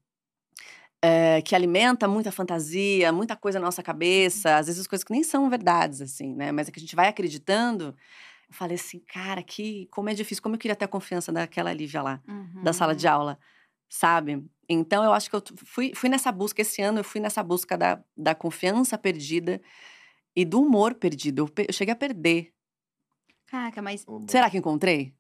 é, que alimenta muita fantasia, muita coisa na nossa cabeça, às vezes coisas que nem são verdades, assim, né? Mas é que a gente vai acreditando. Eu falei assim, cara, que como é difícil, como eu queria ter a confiança daquela Lívia lá, uhum. da sala de aula, sabe? Então eu acho que eu fui, fui nessa busca, esse ano eu fui nessa busca da, da confiança perdida e do humor perdido. Eu, eu cheguei a perder. Caraca, mas. Será que encontrei?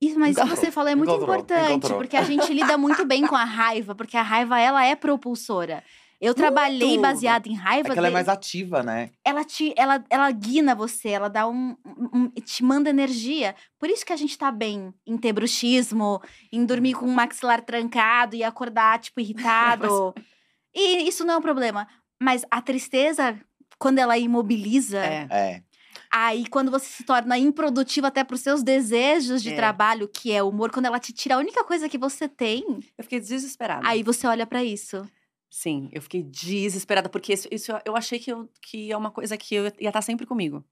Isso, mas isso que você falou é muito encontrou, importante, encontrou. porque a gente lida muito bem com a raiva, porque a raiva ela é propulsora. Eu trabalhei muito. baseada em raiva. É que ela é mais ativa, né? Ela te, ela, ela guina você, ela dá um, um, te manda energia. Por isso que a gente tá bem em ter bruxismo, em dormir com o maxilar trancado e acordar tipo irritado. (laughs) e isso não é um problema. Mas a tristeza, quando ela imobiliza, é. é. Aí, quando você se torna improdutivo até para os seus desejos de é. trabalho, que é o humor, quando ela te tira a única coisa que você tem. Eu fiquei desesperada. Aí você olha para isso. Sim, eu fiquei desesperada, porque isso, isso eu achei que, eu, que é uma coisa que eu ia estar tá sempre comigo.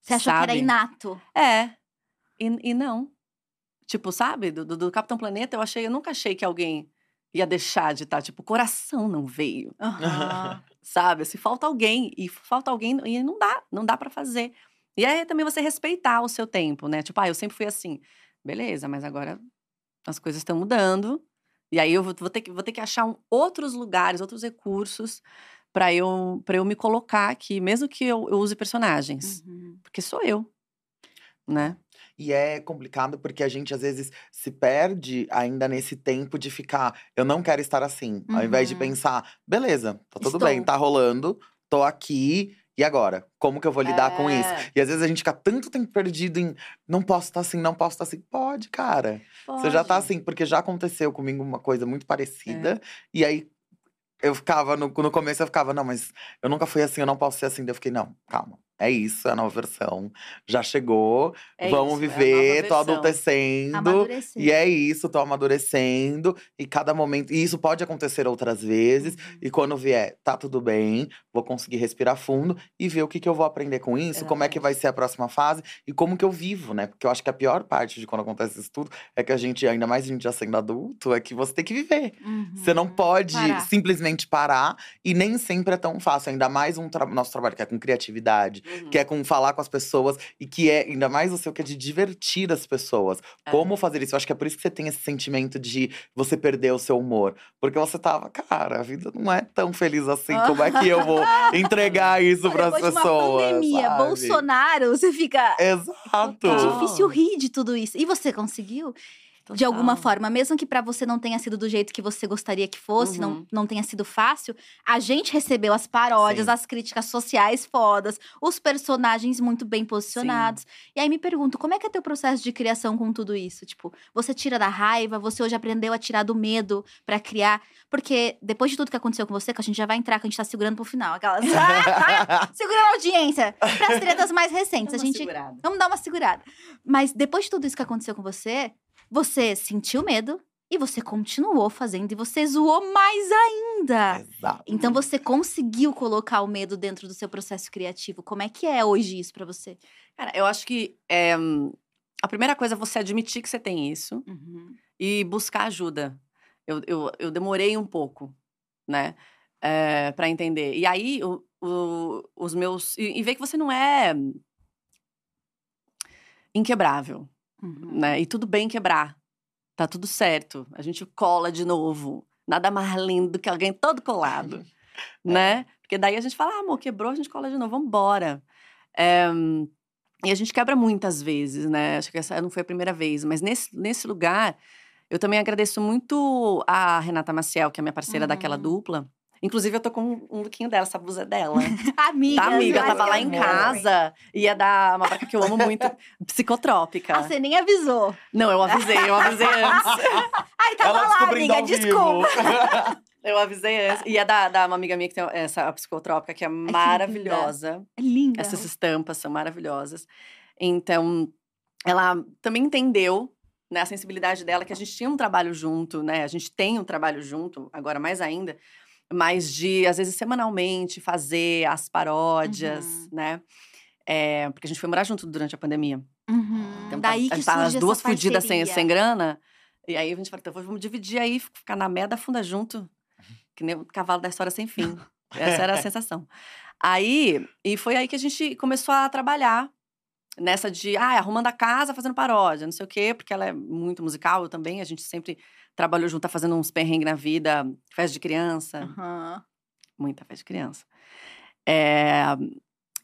Você achou sabe? que era inato? É. E, e não. Tipo, sabe, do, do, do, Capitão Planeta, eu achei, eu nunca achei que alguém ia deixar de estar, tá, tipo, o coração não veio. Uhum. sabe? Se falta alguém, e falta alguém, e não dá, não dá para fazer. E aí também você respeitar o seu tempo, né? Tipo, ah, eu sempre fui assim. Beleza, mas agora as coisas estão mudando. E aí eu vou, vou, ter, que, vou ter que achar um, outros lugares, outros recursos para eu, pra eu me colocar aqui, mesmo que eu, eu use personagens. Uhum. Porque sou eu, né? E é complicado porque a gente às vezes se perde ainda nesse tempo de ficar, eu não quero estar assim. Uhum. Ao invés de uhum. pensar, beleza, tá tudo Estou. bem, tá rolando, tô aqui, e agora? Como que eu vou lidar é. com isso? É. E às vezes a gente fica tanto tempo perdido em não posso estar assim, não posso estar assim. Pode, cara. Pode. Você já tá assim, porque já aconteceu comigo uma coisa muito parecida. É. E aí eu ficava, no, no começo eu ficava, não, mas eu nunca fui assim, eu não posso ser assim. Daí eu fiquei, não, calma. É isso, é a nova versão. Já chegou. É vamos isso, viver, é tô adolescendo. E é isso, tô amadurecendo. E cada momento. E isso pode acontecer outras vezes. Uhum. E quando vier, tá tudo bem. Vou conseguir respirar fundo e ver o que, que eu vou aprender com isso, Exatamente. como é que vai ser a próxima fase e como que eu vivo, né? Porque eu acho que a pior parte de quando acontece isso tudo é que a gente, ainda mais a gente já sendo adulto, é que você tem que viver. Uhum. Você não pode parar. simplesmente parar. E nem sempre é tão fácil. Ainda mais um tra nosso trabalho que é com criatividade uhum. que é com falar com as pessoas e que é ainda mais o seu que é de divertir as pessoas. É. Como fazer isso? Eu acho que é por isso que você tem esse sentimento de você perder o seu humor. Porque você tava, cara, a vida não é tão feliz assim. Como é que eu vou (laughs) entregar isso para as pessoas? Uma pandemia, sabe? Bolsonaro, você fica. Exato. É difícil rir de tudo isso. E você conseguiu? Total. de alguma forma, mesmo que para você não tenha sido do jeito que você gostaria que fosse, uhum. não, não tenha sido fácil, a gente recebeu as paródias, Sim. as críticas sociais fodas, os personagens muito bem posicionados. Sim. E aí me pergunto, como é que é teu processo de criação com tudo isso? Tipo, você tira da raiva, você hoje aprendeu a tirar do medo para criar, porque depois de tudo que aconteceu com você, que a gente já vai entrar, que a gente tá segurando pro final, aquelas (laughs) segurando a audiência para as tretas mais recentes, a gente segurada. vamos dar uma segurada. Mas depois de tudo isso que aconteceu com você, você sentiu medo e você continuou fazendo e você zoou mais ainda. Exato. Então você conseguiu colocar o medo dentro do seu processo criativo. Como é que é hoje isso para você? Cara, eu acho que é, a primeira coisa é você admitir que você tem isso uhum. e buscar ajuda. Eu, eu, eu, demorei um pouco, né, é, para entender. E aí, o, o, os meus. E, e ver que você não é inquebrável. Uhum. Né? E tudo bem quebrar. Tá tudo certo. A gente cola de novo. Nada mais lindo do que alguém todo colado. (laughs) é. Né? Porque daí a gente fala, ah, amor, quebrou, a gente cola de novo, vambora. É, e a gente quebra muitas vezes, né? Acho que essa não foi a primeira vez, mas nesse, nesse lugar, eu também agradeço muito a Renata Maciel, que é minha parceira uhum. daquela dupla. Inclusive, eu tô com um lookinho dela, essa blusa é dela. (laughs) Amiga, Tá, amiga, mas tava lá em amor. casa. Ia dar uma marca que eu amo muito, (laughs) psicotrópica. Ah, você nem avisou. Não, eu avisei, eu avisei (laughs) antes. Ai, tava Ela lá, amiga, desculpa. Eu avisei antes. Ia dar, dar uma amiga minha que tem essa psicotrópica, que é maravilhosa. É linda. Essas estampas são maravilhosas. Então, ela também entendeu né, a sensibilidade dela, que a gente tinha um trabalho junto, né? A gente tem um trabalho junto, agora mais ainda, mas de, às vezes, semanalmente fazer as paródias, Uhum. né? É, porque a gente foi morar junto durante a pandemia. Uhum. Então, Daí tá, que tá as duas fudidas sem, sem grana. E aí a gente falou, então vamos dividir aí, ficar na merda funda junto. Que nem o cavalo da história sem fim. Essa era a (laughs) sensação. Aí, e foi aí que a gente começou a trabalhar nessa de, ah, arrumando a casa, fazendo paródia, não sei o quê, porque ela é muito musical eu também. A gente sempre trabalhou junto, tá fazendo uns perrengues na vida, festa de criança, Aham. muita festa de criança. É,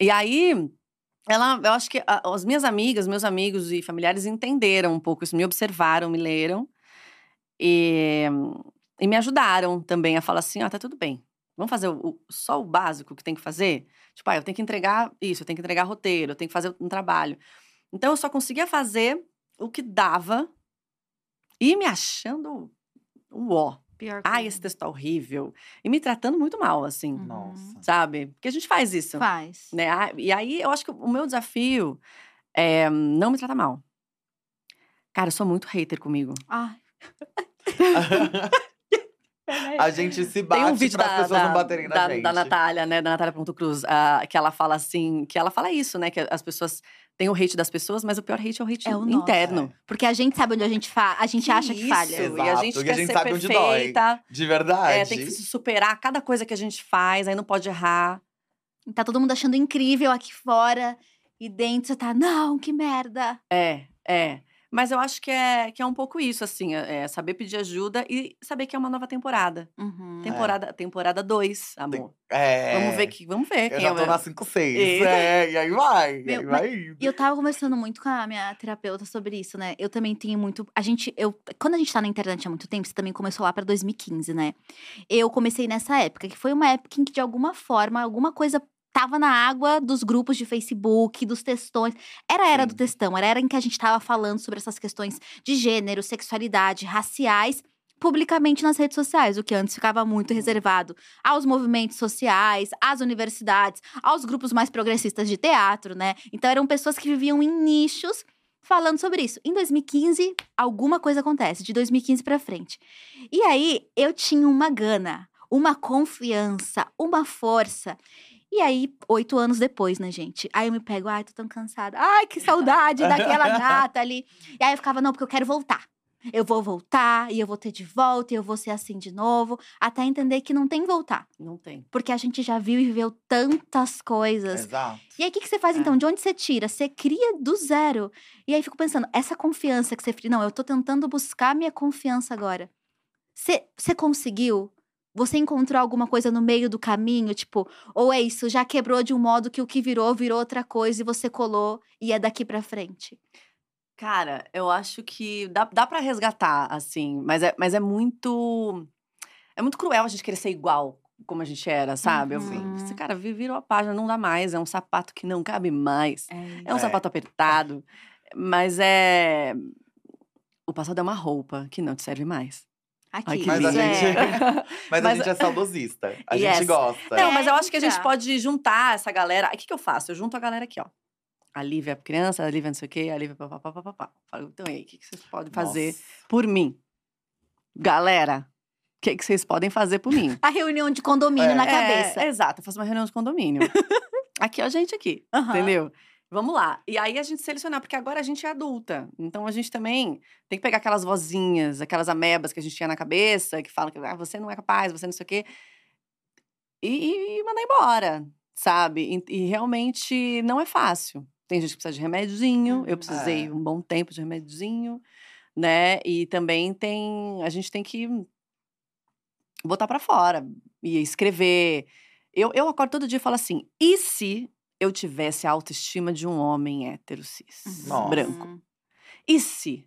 e aí, ela, eu acho que a- as minhas amigas, meus amigos e familiares entenderam um pouco isso, me observaram, me leram e, e me ajudaram também a falar assim, ah, tá tudo bem. Vamos fazer o- o- só o básico que tem que fazer? Tipo, ah, eu tenho que entregar isso, eu tenho que entregar roteiro, eu tenho que fazer um trabalho. Então, eu só conseguia fazer o que dava e me achando o ó. Pior Ai, esse texto tá horrível. E me tratando muito mal, assim, Uhum. Nossa. sabe? Porque a gente faz isso. Faz. Né? Ah, E aí, eu acho que o meu desafio é não me tratar mal. Cara, eu sou muito hater comigo. (laughs) Ai. A gente se bate Tem um vídeo da, as pessoas da, não baterem na da, gente. da Natália, né? Da Natália Ponto Cruz, ah, que ela fala assim, que ela fala isso, né? Que as pessoas têm o hate das pessoas, mas o pior hate é o hate É o nosso. interno. Porque a gente sabe onde a gente fa... a gente acha que Isso, falha. E a Exato, gente e a quer gente ser sabe onde dói. perfeita. De verdade. É, tem que se superar cada coisa que a gente faz, aí não pode errar. Tá todo mundo achando incrível aqui fora. E dentro você tá, não, que merda. É, é. Mas eu acho que é, que é um pouco isso, assim, é saber pedir ajuda e saber que é uma nova temporada. Uhum. Temporada temporada 2, amor. É. Vamos ver que, vamos ver Eu quem já é tô o na 5, 6. Eita. É, e aí vai. E Meu, aí mas- vai indo. E eu tava conversando muito com a minha terapeuta sobre isso, né? Eu também tenho muito. A gente. Eu, quando a gente tá na internet há muito tempo, você também começou lá pra 2015, né? Eu comecei nessa época, que foi uma época em que, de alguma forma, alguma coisa tava na água dos grupos de Facebook, dos textões. Era a era do Sim. textão, era a era em que a gente tava falando sobre essas questões de gênero, sexualidade, raciais. Publicamente nas redes sociais, o que antes ficava muito reservado aos movimentos sociais, às universidades, aos grupos mais progressistas de teatro, né? Então eram pessoas que viviam em nichos falando sobre isso. Em 2015, alguma coisa acontece, de 2015 pra frente. E aí eu tinha uma gana, uma confiança, uma força. E aí, oito anos depois, né, gente? Aí eu me pego, ai, tô tão cansada. Ai, que saudade daquela (laughs) gata ali. E aí eu ficava, não, porque eu quero voltar. Eu vou voltar, e eu vou ter de volta, e eu vou ser assim de novo. Até entender que não tem voltar. Não tem. Porque a gente já viu e viveu tantas coisas. Exato. E aí, o que, que você faz É. então? De onde você tira? Você cria do zero. E aí, fico pensando, essa confiança que você... Não, eu tô tentando buscar minha confiança agora. Você, você conseguiu? Você encontrou alguma coisa no meio do caminho? Tipo, ou é isso, já quebrou de um modo que o que virou, virou outra coisa e você colou e é daqui pra frente? Cara, eu acho que dá, dá para resgatar, assim, mas é, mas é muito. É muito cruel a gente querer ser igual como a gente era, sabe? Eu, Uhum. esse cara vi- virou a página, não dá mais. É um sapato que não cabe mais. É um É. sapato apertado. Mas é. O passado é uma roupa que não te serve mais. Aqui. Ai, que Mas a lindo. é. gente, (laughs) mas a gente é saudosista. A Yes. gente gosta. Não, mas eu acho que a gente pode juntar essa galera. O que, que eu faço? Eu junto a galera aqui, ó. A Lívia é criança, a Lívia não sei o quê, a Lívia papapá, papapá. Falo, Então, aí, o que, que vocês podem fazer Nossa. por mim? Galera, o que, que vocês podem fazer por mim? (laughs) A reunião de condomínio É. na É, cabeça. exato, eu faço uma reunião de condomínio. (laughs) aqui, ó, a gente aqui, entendeu? Vamos lá. E aí a gente selecionar, porque agora a gente é adulta. Então a gente também tem que pegar aquelas vozinhas, aquelas amebas que a gente tinha na cabeça, que falam que ah, você não é capaz, você não sei o quê. E, e mandar embora, sabe? E, e realmente não é fácil. Tem gente que precisa de remedinho, eu precisei É. um bom tempo de remedinho, né? E também tem. A gente tem que botar pra fora e escrever. Eu, eu acordo todo dia e falo assim: e se eu tivesse a autoestima de um homem hétero cis, Nossa. branco? E se?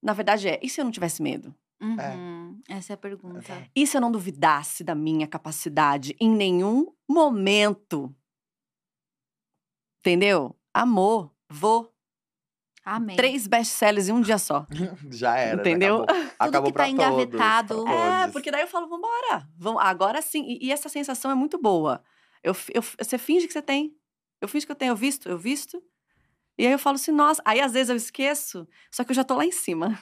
Na verdade é, e se eu não tivesse medo? Uhum. Essa é a pergunta. E se eu não duvidasse da minha capacidade em nenhum momento? Entendeu? Amor, vou. Amém. Três best-sellers em um dia só. (laughs) Já era. Entendeu? Acabou, acabou que tá engavetado. Todos, É, todos. porque daí eu falo, vambora. Vamos, agora sim. E, e essa sensação é muito boa. Eu, eu, você finge que você tem. Eu finge que eu tenho. Eu visto, eu visto. E aí eu falo assim, nossa. Aí às vezes eu esqueço, só que eu já tô lá em cima.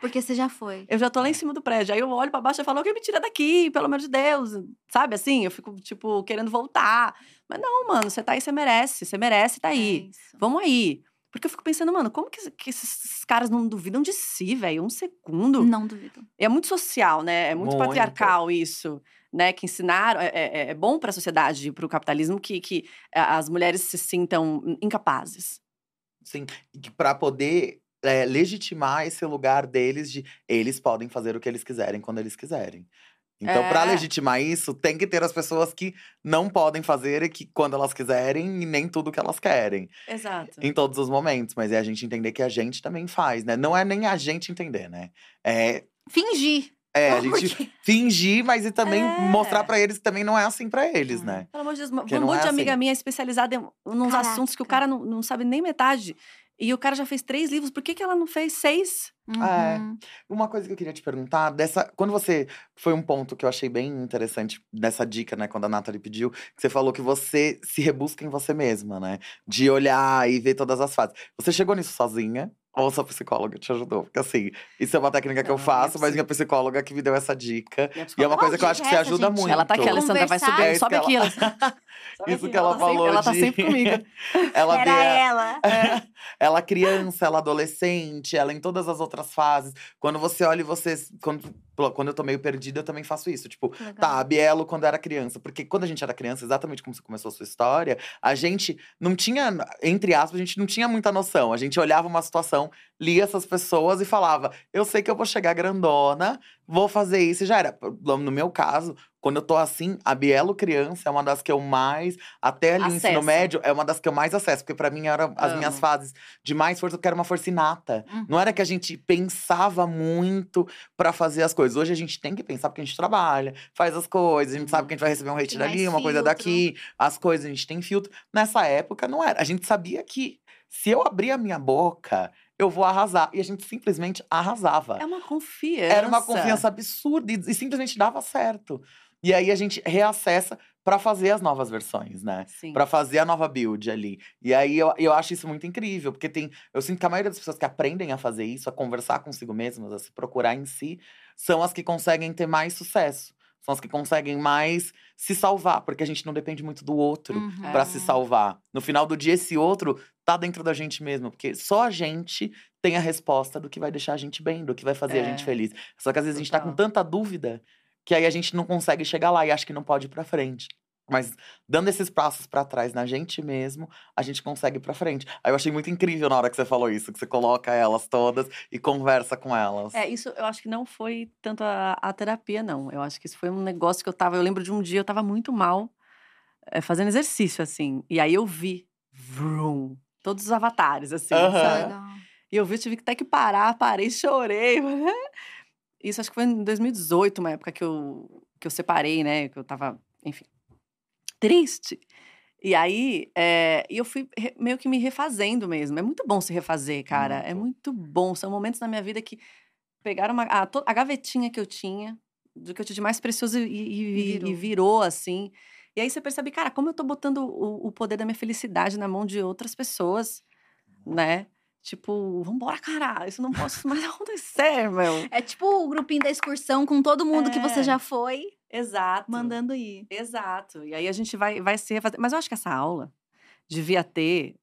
Porque você já foi. Eu já tô lá em cima do prédio. Aí eu olho pra baixo e falo, alguém me tira daqui, pelo amor de Deus. Sabe assim? Eu fico, tipo, querendo voltar. Mas não, mano, você tá aí, você merece. Você merece, tá aí. É. Vamos aí. Porque eu fico pensando, mano, como que, que esses caras não duvidam de si, velho? Um segundo. Não duvido. É muito social, né? É muito, Muito. patriarcal isso, né? Que ensinaram. É, é, é bom para a sociedade, para o capitalismo, que, que eh, as mulheres se sintam incapazes. Sim, que pra poder é, legitimar esse lugar deles de eles podem fazer o que eles quiserem quando eles quiserem. Então, É. legitimar isso, tem que ter as pessoas que não podem fazer e que quando elas quiserem e nem tudo que elas querem. Exato. Em todos os momentos. Mas é a gente entender que a gente também faz, né? Não é nem a gente entender, né? É, Fingir. É a Porque- gente (laughs) fingir, mas e também É. mostrar pra eles que também não é assim pra eles, né? Pelo amor de Deus, um monte não é de amiga assim. minha especializada em uns Caraca. assuntos que o cara não, não sabe nem metade. E o cara já fez três livros, por que, que ela não fez seis? É. Uhum. Uma coisa que eu queria te perguntar, dessa. Quando você. Foi um ponto que eu achei bem interessante dessa dica, né? Quando a Nathalie pediu, que você falou que você se rebusca em você mesma, né? De olhar e ver todas as fases. Você chegou nisso sozinha? Ou sua psicóloga te ajudou? Porque assim, isso é uma técnica que eu minha faço, mas minha psicóloga que me deu essa dica. E é uma coisa que eu acho que é essa, ajuda muito. Ela tá aqui, a Alessandra vai subir, É sobe aqui. ela-. (laughs) Sobe Isso aqui, que ela falou Ela tá de- sempre comigo. (laughs) Ela Era ela. (laughs) ela criança, ela adolescente, ela em todas as outras fases. Quando você olha e você. Quando, quando eu tô meio perdida, eu também faço isso. Tipo, Que legal. Tá, Bielo quando era criança. Porque quando a gente era criança, exatamente como você começou a sua história, a gente não tinha, entre aspas, a gente não tinha muita noção. A gente olhava uma situação, lia essas pessoas e falava: Eu sei que eu vou chegar grandona, vou fazer isso e já era. No meu caso, quando eu tô assim, a Bielo criança é uma das que eu mais, até ali no ensino médio, é uma das que eu mais acesso. Porque pra mim eram as minhas Amo. fases de mais força, porque era uma força inata. Uhum. Não era que a gente pensava muito pra fazer as coisas. Hoje a gente tem que pensar porque a gente trabalha, faz as coisas, a gente sabe que a gente vai receber um hate dali, uma coisa filtro. daqui, as coisas, a gente tem filtro. Nessa época não era. A gente sabia que se eu abrir a minha boca, eu vou arrasar. E a gente simplesmente arrasava. É uma confiança. Era uma confiança absurda e, e simplesmente dava certo. E aí a gente reacessa pra fazer as novas versões, né? Pra fazer a nova build ali. E aí eu, eu acho isso muito incrível, porque tem. Eu sinto que a maioria das pessoas que aprendem a fazer isso, a conversar consigo mesmas, a se procurar em si, são as que conseguem ter mais sucesso. São as que conseguem mais se salvar, porque a gente não depende muito do outro Uhum. pra se salvar. No final do dia, esse outro tá dentro da gente mesmo, porque só a gente tem a resposta do que vai deixar a gente bem, do que vai fazer a gente É. feliz. Só que às vezes a gente tá com Total. tanta dúvida que aí a gente não consegue chegar lá e acha que não pode ir pra frente. Mas dando esses passos pra trás na gente mesmo, a gente consegue ir pra frente. Aí eu achei muito incrível na hora que você falou isso, que você coloca elas todas e conversa com elas. É, isso eu acho que não foi tanto a, a terapia, não. Eu acho que isso foi um negócio que eu tava. Eu lembro de um dia eu tava muito mal, eh, fazendo exercício, assim. E aí eu vi, vrum, todos os avatares, assim, Aham. sabe? E eu vi, eu tive que até que parar, parei, chorei. (laughs) Isso acho que foi em 2018, uma época que eu, que eu separei, né? Que eu tava, enfim, triste. E aí, é, eu fui re- meio que me refazendo mesmo. É muito bom se refazer, cara. É Muito. muito bom. São momentos na minha vida que pegaram uma, a, a gavetinha que eu tinha, do que eu tinha de mais precioso e, e- e- virou. e virou, assim. E aí você percebe, cara, como eu tô botando o, o poder da minha felicidade na mão de outras pessoas, né? Tipo, vambora, cara, isso não pode mais (laughs) acontecer, meu. É tipo o grupinho da excursão com todo mundo que você É. já foi, Exato. mandando ir. Exato. E aí a gente vai, vai se refazer. Mas eu acho que essa aula devia ter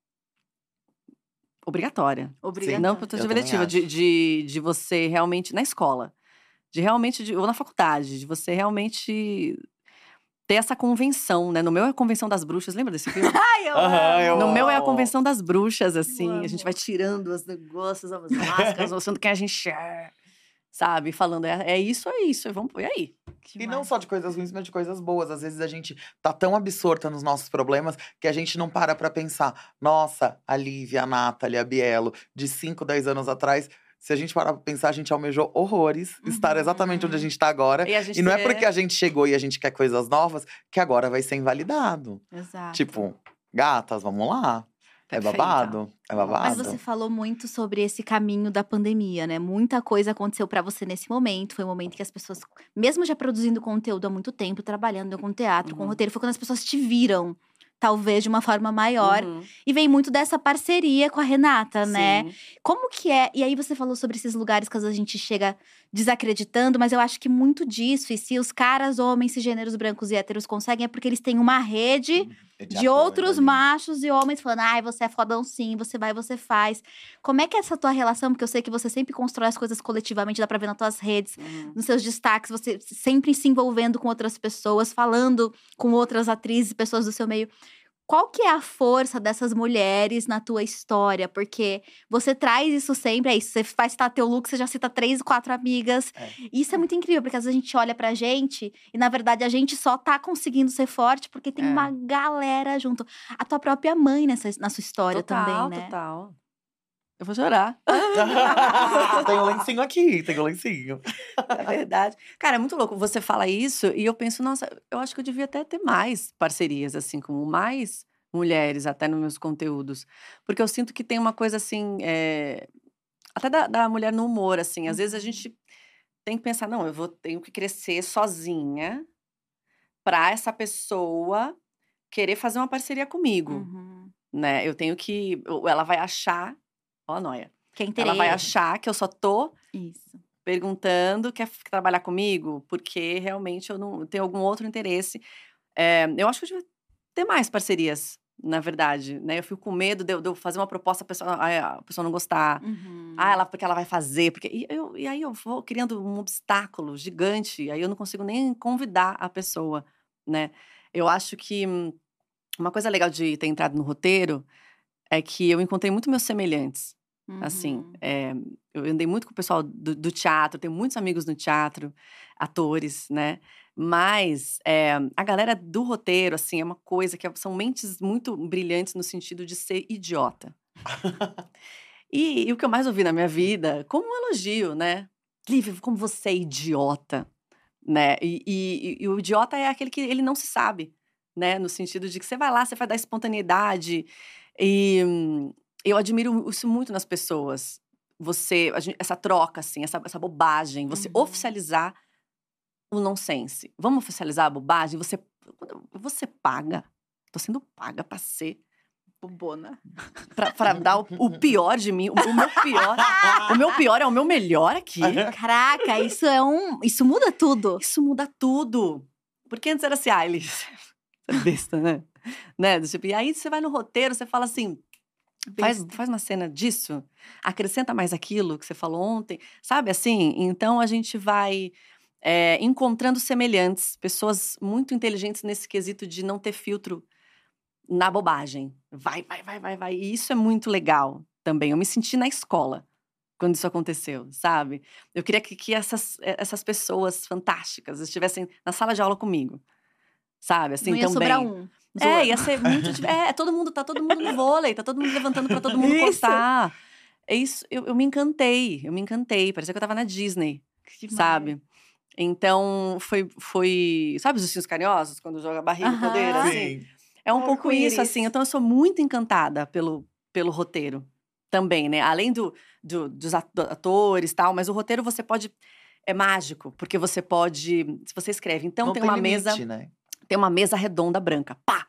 obrigatória. Obrigada. Não Eu protetiva também letiva, de, de, de você realmente, na escola, de realmente, de- ou na faculdade, de você realmente ter essa convenção, né? No meu é a Convenção das Bruxas, lembra desse filme? (laughs) Ai, eu amo. eu No meu é a. Convenção das Bruxas, assim. A gente vai tirando os negócios, as (laughs) máscaras, mostrando quem a gente é. Sabe? Falando, é, é isso, é isso. Vamos, e aí? E não só de coisas ruins, mas de coisas boas. Às vezes a gente tá tão absorta nos nossos problemas que a gente não para pra pensar. Nossa, a Lívia, a Nathalie, a Bielo, de 5, 10 anos atrás, se a gente parar pra pensar, a gente almejou horrores estar exatamente onde a Uhum. gente tá agora. E, gente E não é ter- porque a gente chegou e a gente quer coisas novas que agora vai ser invalidado. Exato. Tipo, gatas, vamos lá. É babado. É Mas babado. Mas você falou muito sobre esse caminho da pandemia, né? Muita coisa aconteceu pra você nesse momento. Foi um momento que as pessoas, mesmo já produzindo conteúdo há muito tempo, trabalhando com teatro, com Uhum. roteiro, foi quando as pessoas te viram, talvez de uma forma maior. Uhum, E vem muito dessa parceria com a Renata, né? sim. Como que é? E aí você falou sobre esses lugares que às vezes a gente chega desacreditando, mas eu acho que muito disso, e se os caras, homens, cisgêneros, brancos e héteros conseguem, é porque eles têm uma rede É de, apoio outros ali. machos e homens falando, ai, você é fodão sim, você vai, você faz. Como é que é essa tua relação? Porque eu sei que você sempre constrói as coisas coletivamente, dá pra ver nas tuas redes, Uhum. nos seus destaques, você sempre se envolvendo com outras pessoas, falando com outras atrizes, pessoas do seu meio. Qual que é a força dessas mulheres na tua história? Porque você traz isso sempre, é isso. Você vai citar teu look, você já cita três, quatro amigas. É. E Isso é muito incrível, porque às vezes a gente olha pra gente e, na verdade, a gente só tá conseguindo ser forte porque tem É. uma galera junto. A tua própria mãe nessa, na sua história total, também, né? Total. Eu vou chorar. (laughs) tem um lencinho aqui, tem um lencinho. É verdade. Cara, é muito louco. Você fala isso e eu penso, nossa, eu acho que eu devia até ter mais parcerias, assim, com mais mulheres, até nos meus conteúdos. Porque eu sinto que tem uma coisa assim. é, Até da, da mulher no humor, assim. Às vezes a Uhum. gente tem que pensar, não, eu vou tenho que crescer sozinha pra essa pessoa querer fazer uma parceria comigo. Uhum. Né? Eu tenho que. ou Ela vai achar. Ó, a noia. Que é Ela vai achar que eu só tô Isso. perguntando, quer trabalhar comigo? Porque realmente eu não tenho algum outro interesse. É, eu acho que eu devia ter mais parcerias, na verdade. Né? Eu fico com medo de eu, de eu fazer uma proposta, a pessoa, a pessoa não gostar. Uhum. Ah, ela, porque ela vai fazer. Porque, e, eu- e aí eu vou criando um obstáculo gigante. Aí eu não consigo nem convidar a pessoa, né? Eu acho que uma coisa legal de ter entrado no roteiro é que eu encontrei muito meus semelhantes. Assim, Uhum. é, eu andei muito com o pessoal do, do teatro, tenho muitos amigos no teatro, atores, né? Mas é, a galera do roteiro, assim, é uma coisa que são mentes muito brilhantes no sentido de ser idiota. e, e o que eu mais ouvi na minha vida, como um elogio, né? Lívia, como você é idiota, né? E, e- e o idiota é aquele que ele não se sabe, né? No sentido de que você vai lá, você vai dar espontaneidade. E eu admiro isso muito nas pessoas. Você, a gente- essa troca, assim, essa, essa bobagem, você Uhum. oficializar o nonsense. Vamos oficializar a bobagem? Você, você paga, tô sendo paga pra ser, Bobona. pra, pra dar o, o pior de mim, o, o meu pior. o meu pior é o meu melhor aqui. Caraca, isso é um. Isso muda tudo. Isso muda tudo. Porque antes era assim, ah, (laughs) ele é besta, né? né? do Tipo, e aí você vai no roteiro, você fala assim, faz, faz uma cena disso, acrescenta mais aquilo que você falou ontem, sabe assim? Então a gente vai é, encontrando semelhantes, pessoas muito inteligentes nesse quesito de não ter filtro na bobagem. Vai, vai, vai, vai, vai. E isso é muito legal também. Eu me senti na escola quando isso aconteceu, sabe? Eu queria que, que essas, eh, essas pessoas fantásticas estivessem na sala de aula comigo. Sabe? Assim, não ia também. sobrar um. É, zoando. ia ser muito. É, todo mundo, tá todo mundo no vôlei, tá todo mundo levantando pra todo mundo Isso. cortar. É isso, eu, eu me encantei, eu me encantei. Parecia que eu tava na Disney, Que demais. sabe? Então, foi, foi. Sabe os ursinhos carinhosos, quando joga a barriga Aham. poder, assim? Sim. É um pouco isso, assim. Então, eu sou muito encantada pelo, pelo roteiro também, né? Além do, do- dos ato- atores e tal, mas o roteiro você pode. É mágico, porque você pode. Se você escreve, então Não tem uma mesa limite, né? Tem uma mesa redonda branca, pá.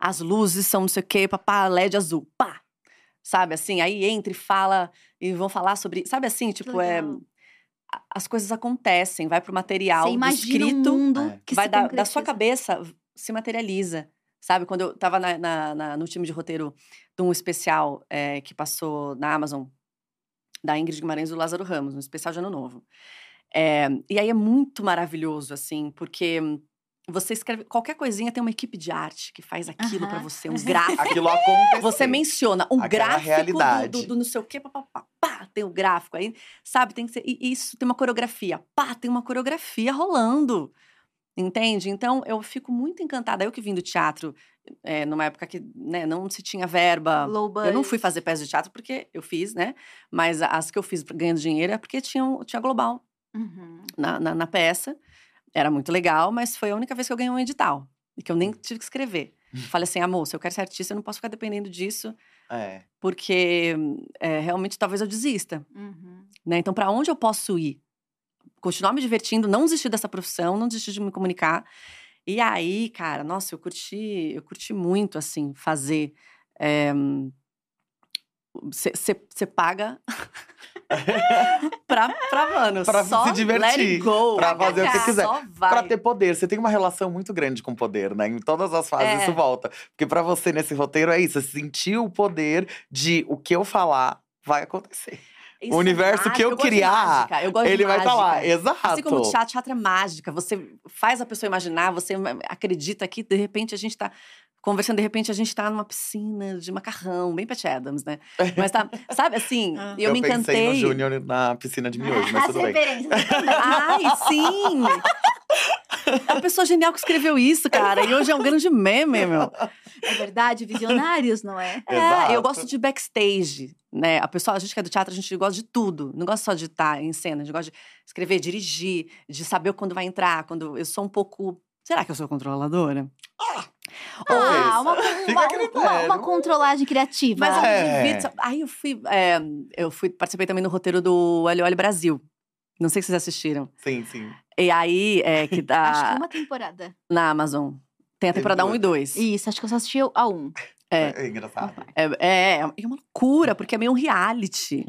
As luzes são não sei o quê, pá, LED azul, pá. Sabe assim? Aí entra e fala e vão falar sobre, sabe assim, tipo, é legal. as coisas acontecem, vai pro material Você escrito, um mundo é. que vai se da, da sua cabeça se materializa. Sabe, quando eu tava na- na- na- no time de roteiro de um especial eh, que passou na Amazon, da Ingrid Guimarães e do Lázaro Ramos, um especial de Ano Novo. Eh, e aí é muito maravilhoso, assim, porque você escreve qualquer coisinha, tem uma equipe de arte que faz aquilo pra Aham. você, um gráfico. Aquilo aconteceu. Você menciona um Aquela gráfico do, realidade. do, do não sei o quê, pá, pá, pá, pá, tem o gráfico aí, sabe? Tem que ser. E isso tem uma coreografia, pá, tem uma coreografia rolando. Entende? Então, eu fico muito encantada. Eu que vim do teatro, é, numa época que né, não se tinha verba. Low Eu não fui fazer peça de teatro porque eu fiz, né? Mas as que eu fiz ganhando dinheiro é porque tinha, um- tinha Global Uhum. na, na, na peça. Era muito legal, mas foi a única vez que eu ganhei um edital. E que eu nem tive que escrever. Falei assim, amor, se eu quero ser artista, eu não posso ficar dependendo disso, É. porque é, realmente talvez eu desista. Uhum. Né? Então, para onde eu posso ir? Continuar me divertindo, não desistir dessa profissão, não desistir de me comunicar. E aí, cara, nossa, eu curti, eu curti muito, assim, fazer. Você paga (laughs) (laughs) pra, pra, mano, Pra só se divertir, go. pra fazer o que Só quiser. vai. Pra ter poder, você tem uma relação muito grande com o poder, né? Em todas as fases É. isso volta. Porque pra você nesse roteiro é isso, você sentiu o poder de o que eu falar vai acontecer. Isso o é universo que eu de criar, eu Ele vai estar lá, exato. Assim como o teatro, teatro é mágica. Você faz a pessoa imaginar, você acredita que de repente a gente tá conversando, de repente a gente tá numa piscina de macarrão, bem Pat Adams, né? (laughs) Mas tá, sabe assim, Ah. eu, me pensei encantei. no Júnior na piscina de miojo, mas As tudo bem. (laughs) Ai, sim! É uma pessoa genial que escreveu isso, cara. E hoje é um grande meme, meu. É verdade, visionários, não é? (laughs) É, Exato. eu gosto de backstage, né? A pessoa, a gente que é do teatro, a gente gosta de tudo. Não gosta só de estar em cena, a gente gosta de escrever, dirigir, de saber quando vai entrar, quando eu sou um pouco. Será que eu sou controladora? Ah, uma, Fica uma, uma, critério. uma controlagem criativa. Mas eu É. divido. Aí eu fui. é, eu fui, participei também no roteiro do Olho Olho Brasil. Não sei se vocês assistiram. Sim, sim. E aí, é, que (laughs) Acho que dá uma temporada. na Amazon. Tem a Tem temporada 1 duas. e 2. Isso, acho que eu só assisti a um. É. É, engraçado. É, é, é uma loucura, porque é meio um reality.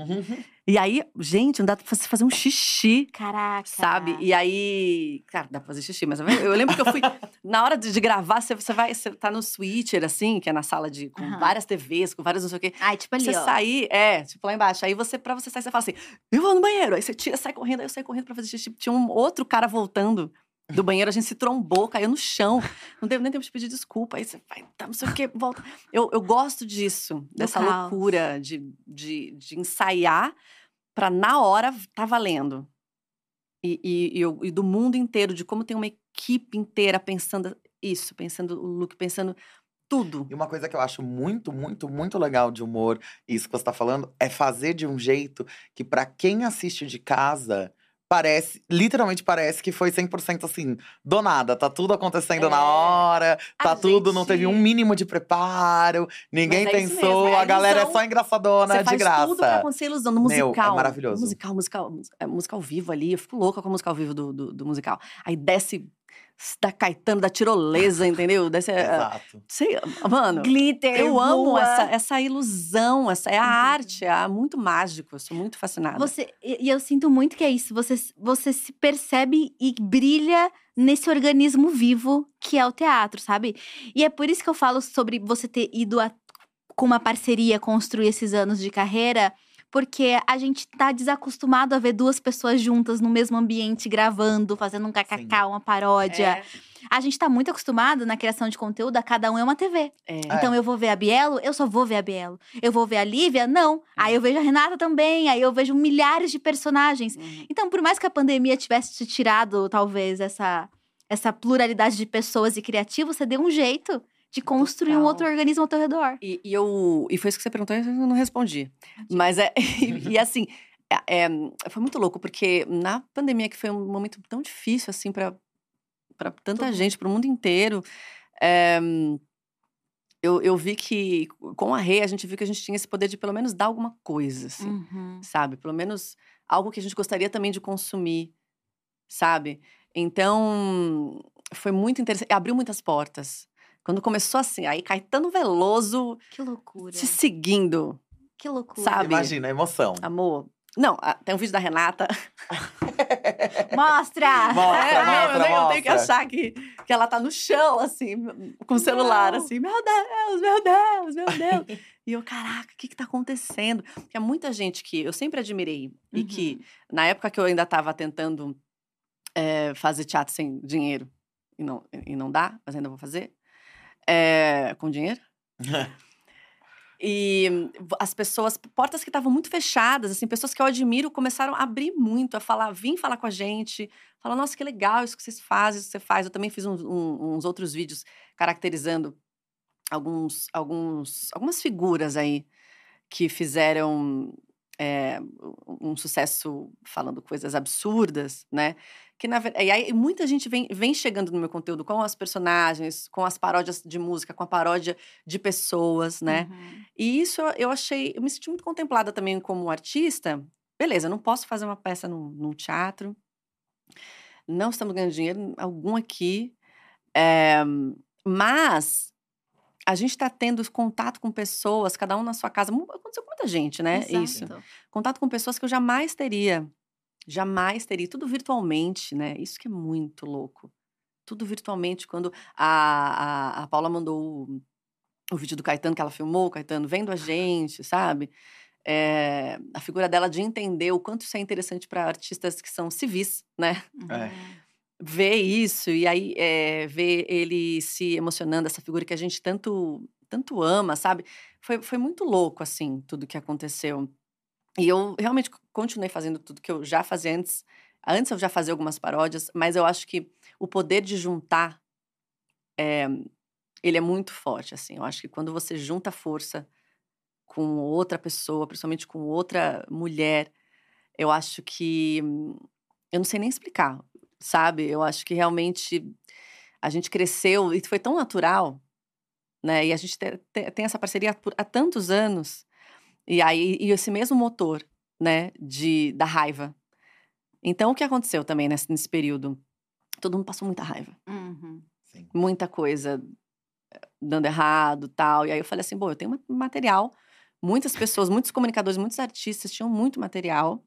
E aí, gente, não dá pra você fazer um xixi. Caraca. Sabe? E aí. Cara, dá pra fazer xixi, mas eu, lembro que eu fui. (laughs) na hora de, de gravar, você, você vai. Você tá no switcher, assim, que é na sala de. com Aham. várias TVs, com várias não sei o quê. Ai, tipo ali, Você ó. sair, é, tipo lá embaixo. Aí você, pra você sair, você fala assim: eu vou no banheiro. Aí você tira, sai correndo, aí eu saio correndo pra fazer xixi. Tinha um outro cara voltando do banheiro, a gente se trombou, caiu no chão. Não deu nem tempo de pedir desculpa. Aí você vai, tá, não sei o quê, volta. Eu, eu gosto disso, dessa caos. loucura de, de, de ensaiar pra na hora tá valendo. E, e, e, eu- e do mundo inteiro, de como tem uma equipe inteira pensando isso, pensando o look, pensando tudo. E uma coisa que eu acho muito, muito, muito legal de humor, isso que você tá falando, é fazer de um jeito que pra quem assiste de casa, parece, literalmente parece que foi 100% assim, do nada. Tá tudo acontecendo É. na hora, tá A tudo, não teve um gente- mínimo de preparo, ninguém é pensou, é a galera é só engraçadona, Você de faz graça. tudo pra acontecer ilusão. No Meu, é musical. maravilhoso. Musical, musical, é, música ao vivo ali. Eu fico louca com a música ao vivo do, do, do musical. Aí desce da Caetano, da tirolesa, (laughs) entendeu? Desce. é, Exato. sei, mano. Glitter. Eu amo voa. essa, essa ilusão, essa é a arte, é muito mágico. Eu sou muito fascinada. Você, e e eu sinto muito que é isso. Você, você se percebe e brilha nesse organismo vivo que é o teatro, sabe? E é por isso que eu falo sobre você ter ido a- com uma parceria construir esses anos de carreira. Porque a gente tá desacostumado a ver duas pessoas juntas no mesmo ambiente, gravando, fazendo um kkk, uma paródia. É, A gente tá muito acostumado na criação de conteúdo, a cada um é uma TV. é. Então eu vou ver a Bielo, eu só vou ver a Bielo. Eu vou ver a Lívia? Não. Aí eu vejo a Renata também, aí eu vejo milhares de personagens. Uhum. Então, por mais que a pandemia tivesse te tirado, talvez, essa, essa pluralidade de pessoas e criativos, você deu um jeito de construir um Total. outro organismo ao teu redor. E, e eu, e foi isso que você perguntou e eu não respondi. Mas é. (laughs) E, e (laughs) assim, é, é, foi muito louco, porque na pandemia, que foi um momento tão difícil, assim, para tanta gente, para o mundo inteiro. é, eu, eu vi que com a Rei, a gente viu que a gente tinha esse poder de pelo menos dar alguma coisa, assim, Uhum. sabe? Pelo menos algo que a gente gostaria também de consumir, sabe? Então, foi muito interessante. Abriu muitas portas. Quando começou assim, aí Caetano Veloso Que loucura. te seguindo, Que loucura. Sabe? Imagina, a emoção. amor. Não, ah, tem um vídeo da Renata. (laughs) Mostra! Mostra, É, mostra, eu, tenho- eu tenho que mostra. achar que, que ela tá no chão, assim, com o celular, Não. assim, meu Deus, meu Deus, meu Deus. e eu, caraca, o que que tá acontecendo? Porque é muita gente que eu sempre admirei e Uhum. que, na época que eu ainda tava tentando é, fazer teatro sem dinheiro, e não, e não dá, mas ainda vou fazer, é, com dinheiro. (laughs) E as pessoas, portas que estavam muito fechadas, assim, pessoas que eu admiro começaram a abrir muito, a falar, vim falar com a gente, falar, nossa, que legal isso que vocês fazem, isso que você faz. Eu também fiz um, um, uns outros vídeos caracterizando alguns, alguns, algumas figuras aí que fizeram é, um sucesso falando coisas absurdas, né? Que na verdade, e aí muita gente vem, vem chegando no meu conteúdo com as personagens, com as paródias de música, com a paródia de pessoas, né? Uhum. E isso eu achei, eu me senti muito contemplada também como artista. Beleza, não posso fazer uma peça num, num teatro, não estamos ganhando dinheiro algum aqui, é, mas a gente está tendo contato com pessoas, cada um na sua casa. Aconteceu com muita gente, né? Exato. Isso. Contato com pessoas que eu jamais teria. Jamais teria. Tudo virtualmente, né? Isso que é muito louco. Tudo virtualmente. Quando a, a, a Paula mandou o, o vídeo do Caetano que ela filmou, o Caetano vendo a gente, sabe? É, a figura dela de entender o quanto isso é interessante para artistas que são civis, né? É. Ver isso e aí é, ver ele se emocionando, essa figura que a gente tanto tanto ama, sabe? Foi, foi muito louco, assim, tudo que aconteceu. E eu realmente continuei fazendo tudo que eu já fazia antes. Antes eu já fazia algumas paródias, mas eu acho que o poder de juntar, é, ele é muito forte, assim. Eu acho que quando você junta força com outra pessoa, principalmente com outra mulher, eu acho que... Eu não sei nem explicar sabe? Eu acho que realmente a gente cresceu e foi tão natural, né? E a gente te, te, tem essa parceria por, há tantos anos. E aí e esse mesmo motor, né, de da raiva. Então o que aconteceu também nesse, nesse período? Todo mundo passou muita raiva. Uhum. Muita coisa eh, dando errado, tal. E aí eu falei assim, bom, eu tenho material. Muitas pessoas, muitos comunicadores, muitos artistas tinham muito material.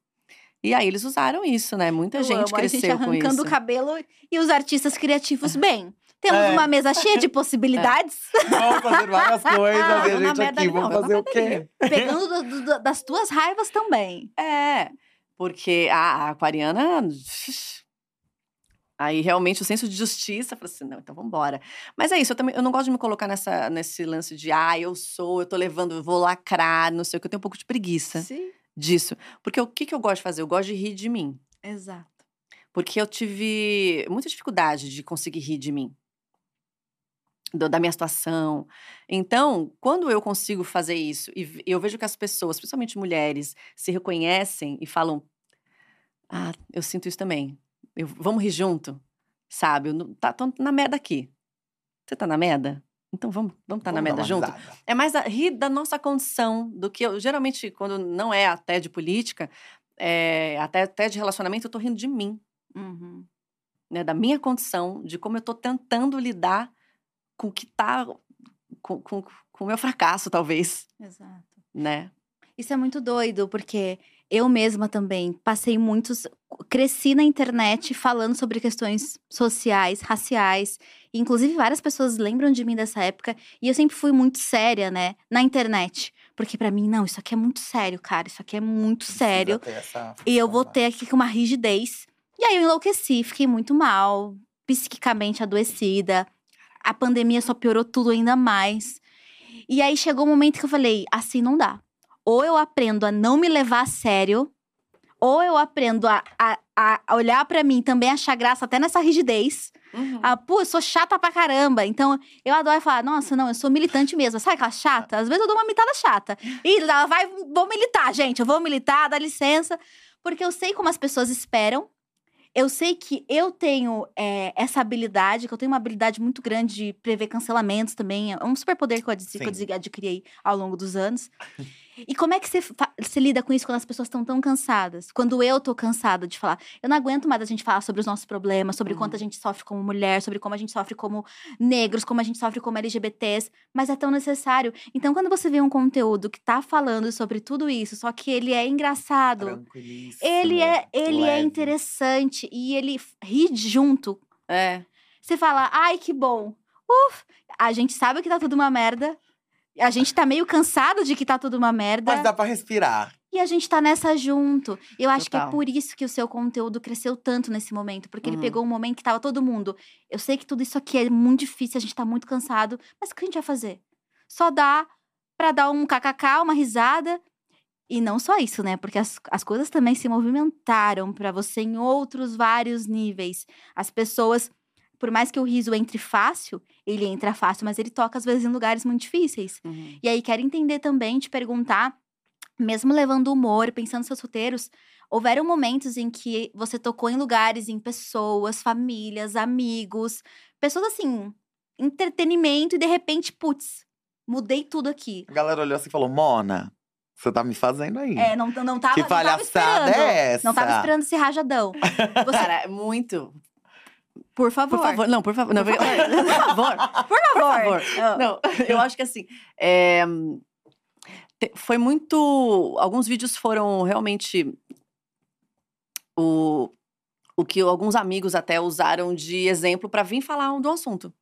E aí eles usaram isso, né? Muita eu gente amo. cresceu a gente arrancando o cabelo e os artistas criativos (laughs) bem. Temos é. uma mesa cheia de (laughs) possibilidades. É. Vamos fazer várias (laughs) coisas e a gente aqui, vamos fazer o quê? Pegando do, do, das tuas raivas também. É, porque a, a aquariana... Aí realmente o senso de justiça, falou assim, não, então vamos embora. Mas é isso, eu também eu não gosto de me colocar nessa, nesse lance de ah, eu sou, eu tô levando, eu vou lacrar, não sei o que, eu tenho um pouco de preguiça. Sim disso. Porque o que, que eu gosto de fazer? Eu gosto de rir de mim. Exato. Porque eu tive muita dificuldade de conseguir rir de mim. Da minha situação. Então, quando eu consigo fazer isso e eu vejo que as pessoas, principalmente mulheres, se reconhecem e falam: Ah, eu sinto isso também. Eu, vamos rir junto, sabe? Eu, tá, tô na merda aqui. Você tá na merda? Então vamos vamos estar tá na meta junto. É mais a, rir da nossa condição do que eu geralmente quando não é até de política, é, até até de relacionamento, eu tô rindo de mim, uhum. né? Da minha condição, de como eu tô tentando lidar com o que tá com, com, com o meu fracasso, talvez. Exato. Né? Isso é muito doido, porque eu mesma também passei muitos. Cresci na internet falando sobre questões sociais, raciais. Inclusive, várias pessoas lembram de mim dessa época. E eu sempre fui muito séria, né? Na internet. Porque para mim, não, isso aqui é muito sério, cara. Isso aqui é muito Precisa sério. E eu vou ter aqui com uma rigidez. E aí eu enlouqueci, fiquei muito mal, psiquicamente adoecida. A pandemia só piorou tudo ainda mais. E aí chegou o um momento que eu falei: assim não dá ou eu aprendo a não me levar a sério, ou eu aprendo a, a, a olhar para mim também achar graça até nessa rigidez. Uhum. Ah, pô, eu sou chata pra caramba. Então, eu adoro falar, nossa, não, eu sou militante mesmo. Sabe aquela chata? Às vezes eu dou uma militada chata. E ela vai, vou militar, gente. Eu vou militar, dá licença. Porque eu sei como as pessoas esperam. Eu sei que eu tenho é, essa habilidade, que eu tenho uma habilidade muito grande de prever cancelamentos também. É um superpoder que eu, que eu adquiri ao longo dos anos. E como é que você, você lida com isso quando as pessoas estão tão cansadas? Quando eu tô cansada de falar, eu não aguento mais a gente falar sobre os nossos problemas, sobre uhum. quanto a uhum. gente sofre como mulher, sobre como a gente sofre como negros, como a gente sofre como LGBTs, mas é tão necessário. Então, quando você vê um conteúdo que tá falando sobre tudo isso, só que ele é engraçado, ele é, ele é interessante e ele ri junto. É. Você fala, ai, que bom. Uf, a gente sabe que tá tudo uma merda, a gente tá meio cansado de que tá tudo uma merda. Mas dá pra respirar. E a gente tá nessa junto. Eu acho Total. que é por isso que o seu conteúdo cresceu tanto nesse momento. Porque uhum. ele pegou um momento que tava todo mundo. Eu sei que tudo isso aqui é muito difícil, a gente tá muito cansado. Mas o que a gente vai fazer? Só dá pra dar um kkk, uma risada. E não só isso, né? Porque as, as coisas também se movimentaram pra você em outros vários níveis. As pessoas, por mais que o riso entre fácil, ele entra fácil, mas ele toca às vezes em lugares muito difíceis. Uhum. E aí, quero entender também, te perguntar, mesmo levando humor, pensando nos seus roteiros, houveram momentos em que você tocou em lugares, em pessoas, famílias, amigos, pessoas assim, entretenimento, e de repente, putz, mudei tudo aqui. A galera olhou assim e falou: Mona, você tá me fazendo aí. É, não, não tava, que não tava palhaçada esperando. é essa? Não tava esperando esse rajadão. (laughs) Você, Cara, é muito. Por favor. Por favor, não, por favor. Não, Por (laughs) por favor. Por Por favor. favor. Ah. Não, eu acho que assim. é, foi muito. Alguns vídeos foram realmente. O, o que alguns amigos até usaram de exemplo pra vir falar um do assunto.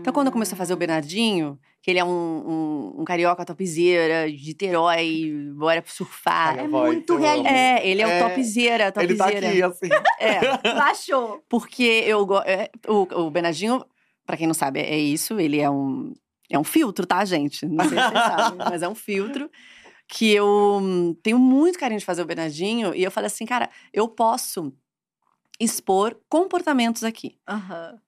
Então, quando eu comecei a fazer o Hum. Bernardinho, que ele é um, um, um carioca topzera, de Terói, bora surfar. Ai, É voz, muito realista. É, ele é, É, o topzera, Ele tá aqui, assim. (laughs) É, Baixou. porque eu é, o, o Bernardinho, pra quem não sabe, é isso. Ele é um é um filtro, tá, gente? Não sei se vocês (laughs) sabem, mas é um filtro que eu hum, tenho muito carinho de fazer o Bernardinho e eu falei assim, cara, eu posso expor comportamentos aqui. Aham.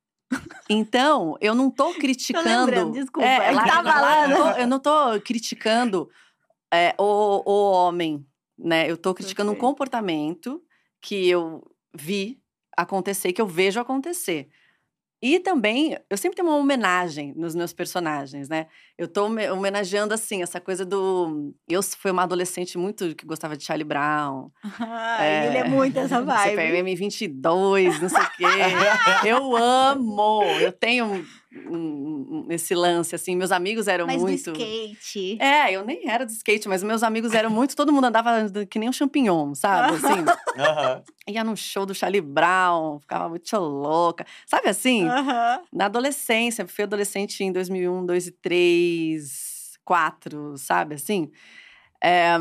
Então, eu não tô (laughs) criticando. lembrando, desculpa, é lá- que tá lá- falando. eu não tô- Eu não tô criticando é, o, o homem, né? Eu tô criticando um comportamento que eu vi acontecer, que eu vejo acontecer. E também, eu sempre tenho uma homenagem nos meus personagens, né? Eu tô home- homenageando, assim, essa coisa do... Eu fui uma adolescente muito que gostava de Charlie Brown. Ai, ele é muito essa (laughs) vibe. CPM 22, não sei o quê. (laughs) eu amo! Eu tenho um- um- um- esse lance, assim. Meus amigos eram Mas muito... do skate. É, eu nem era de skate, mas meus amigos eram muito... Todo mundo andava que nem um champignon, sabe? Assim, (laughs) Aham. ia no show do Charlie Brown, ficava muito louca. Sabe assim? Aham. Na adolescência, fui adolescente em 2001, 2 e 3, 4, sabe assim? É,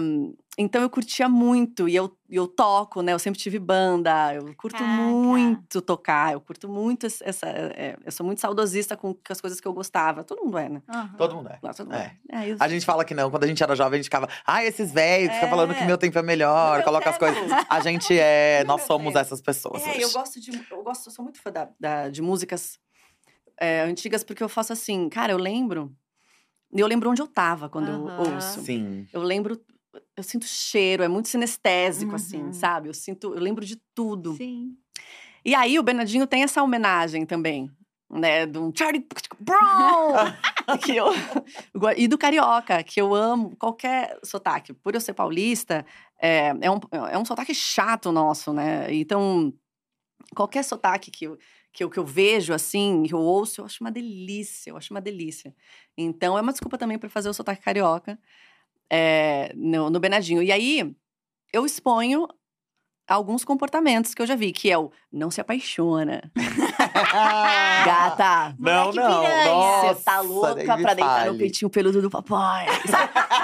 então eu curtia muito e eu, e eu toco, né? Eu sempre tive banda, eu curto Caraca. muito tocar, eu curto muito essa. é, eu sou muito saudosista com, com as coisas que eu gostava. Todo mundo é, né? Aham. Todo mundo é. Lá, todo mundo É. é. É, eu- A gente fala que não. Quando a gente era jovem, a gente ficava. Ai, esses velhos, fica É. falando que meu tempo é melhor, Meu coloca as tempo. coisas. A gente é. (laughs) Nós somos essas pessoas. É, hoje. eu gosto de. Eu gosto, eu sou muito fã da, da- de músicas é, antigas, porque eu faço assim, cara, eu lembro. Eu lembro onde eu tava quando Aham. eu ouço. Sim. Eu lembro, eu sinto cheiro, é muito sinestésico, Uhum. assim, sabe? Eu sinto, eu lembro de tudo. Sim. E aí o Bernardinho tem essa homenagem também, né? Do Charlie Brown! (laughs) que eu, e do carioca, que eu amo qualquer sotaque. Por eu ser paulista, é, é, um, é um sotaque chato nosso, né? Então, qualquer sotaque que eu, que eu, que eu vejo, assim, que eu ouço, eu acho uma delícia, eu acho uma delícia. Então, é uma desculpa também para fazer o sotaque carioca é, no, no Bernardinho. E aí, eu exponho alguns comportamentos que eu já vi, que é o não se apaixona. (laughs) Gata! Não, não. Nossa, Você tá louca pra me deitar no fale. peitinho peludo do papai.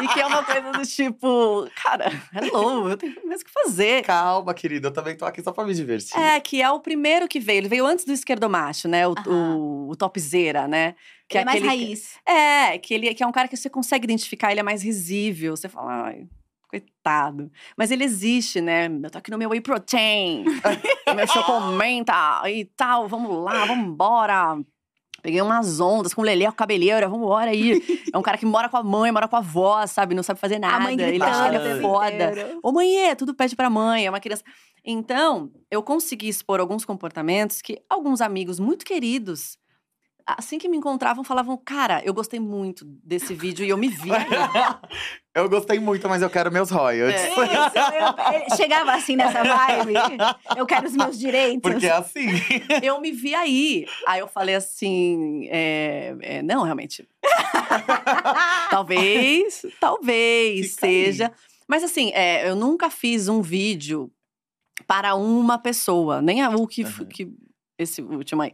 e que é uma coisa do tipo, cara, hello, eu tenho mais o que fazer. Calma, querida. Eu também tô aqui só pra me divertir. É, que é o primeiro que veio. Ele veio antes do esquerdomacho, né? O, o, o topzera, né? Que ele é mais aquele- raiz. É, que ele que é um cara que você consegue identificar, ele é mais risível. Você fala, ai, coitado. Mas ele existe, né? Eu tô aqui no meu whey protein. (laughs) meu chocomenta e tal. Vamos lá, vamos embora. Peguei umas ondas com o Lelê, com a cabeleira, vamos embora aí. É um cara que mora com a mãe, mora com a avó, sabe? Não sabe fazer nada. a mãe ele ele é foda. Ô, mãe, tudo pede pra mãe, é uma criança. Então, eu consegui expor alguns comportamentos que alguns amigos muito queridos, assim que me encontravam, falavam: Cara, eu gostei muito desse vídeo e eu me vi. (laughs) aí." Eu gostei muito, mas eu quero meus royalties. É. Isso, eu- chegava assim nessa vibe. Eu quero os meus direitos. Porque é assim. (laughs) eu me vi aí. Aí eu falei assim: é, é, Não, realmente. (laughs) talvez, talvez Fica aí. seja. Mas assim, é, eu nunca fiz um vídeo para uma pessoa, nem a- o que, Aham. que esse último aí.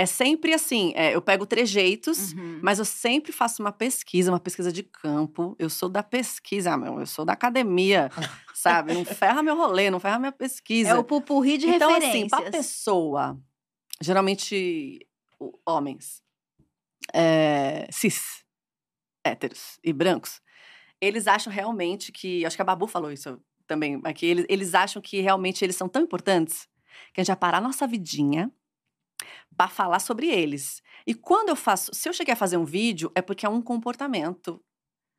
É sempre assim, é, eu pego trejeitos, Uhum. mas eu sempre faço uma pesquisa, uma pesquisa de campo. Eu sou da pesquisa, meu, eu sou da academia, (laughs) sabe? Não ferra meu rolê, não ferra minha pesquisa. É o pupurri de então, referências. assim, pra pessoa, geralmente homens, é, cis, héteros e brancos, eles acham realmente que. Acho que a Babu falou isso também aqui. Eles, eles acham que realmente eles são tão importantes que a gente vai parar a nossa vidinha para falar sobre eles. E quando eu faço. Se eu cheguei a fazer um vídeo, é porque é um comportamento.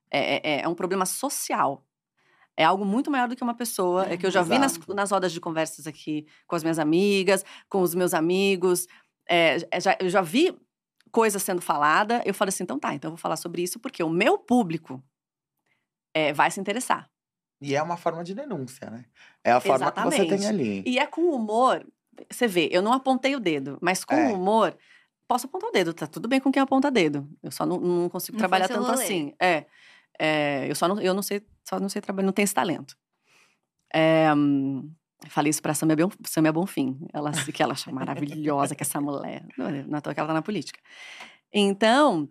É, é, é um problema social. É algo muito maior do que uma pessoa. É que eu já vi nas, Exato. nas rodas de conversas aqui com as minhas amigas, com os meus amigos. É, é, já, eu já vi coisa sendo falada. Eu falei assim: então tá, então eu vou falar sobre isso porque o meu público é, vai se interessar. E é uma forma de denúncia, né? É a forma que você tem Exatamente. ali. E é com humor. Você vê, eu não apontei o dedo, mas com É. humor, posso apontar o dedo, tá tudo bem com quem aponta dedo. Eu só não, não consigo Não trabalhar tanto rolê. assim. É, é, eu só não, eu não sei, só não sei trabalhar, não tenho esse talento. É, hum, falei isso pra Samia, Bon- Samia Bonfim. Ela (laughs) que ela acha maravilhosa que essa mulher. Não, é- toa que ela tá na política. Então,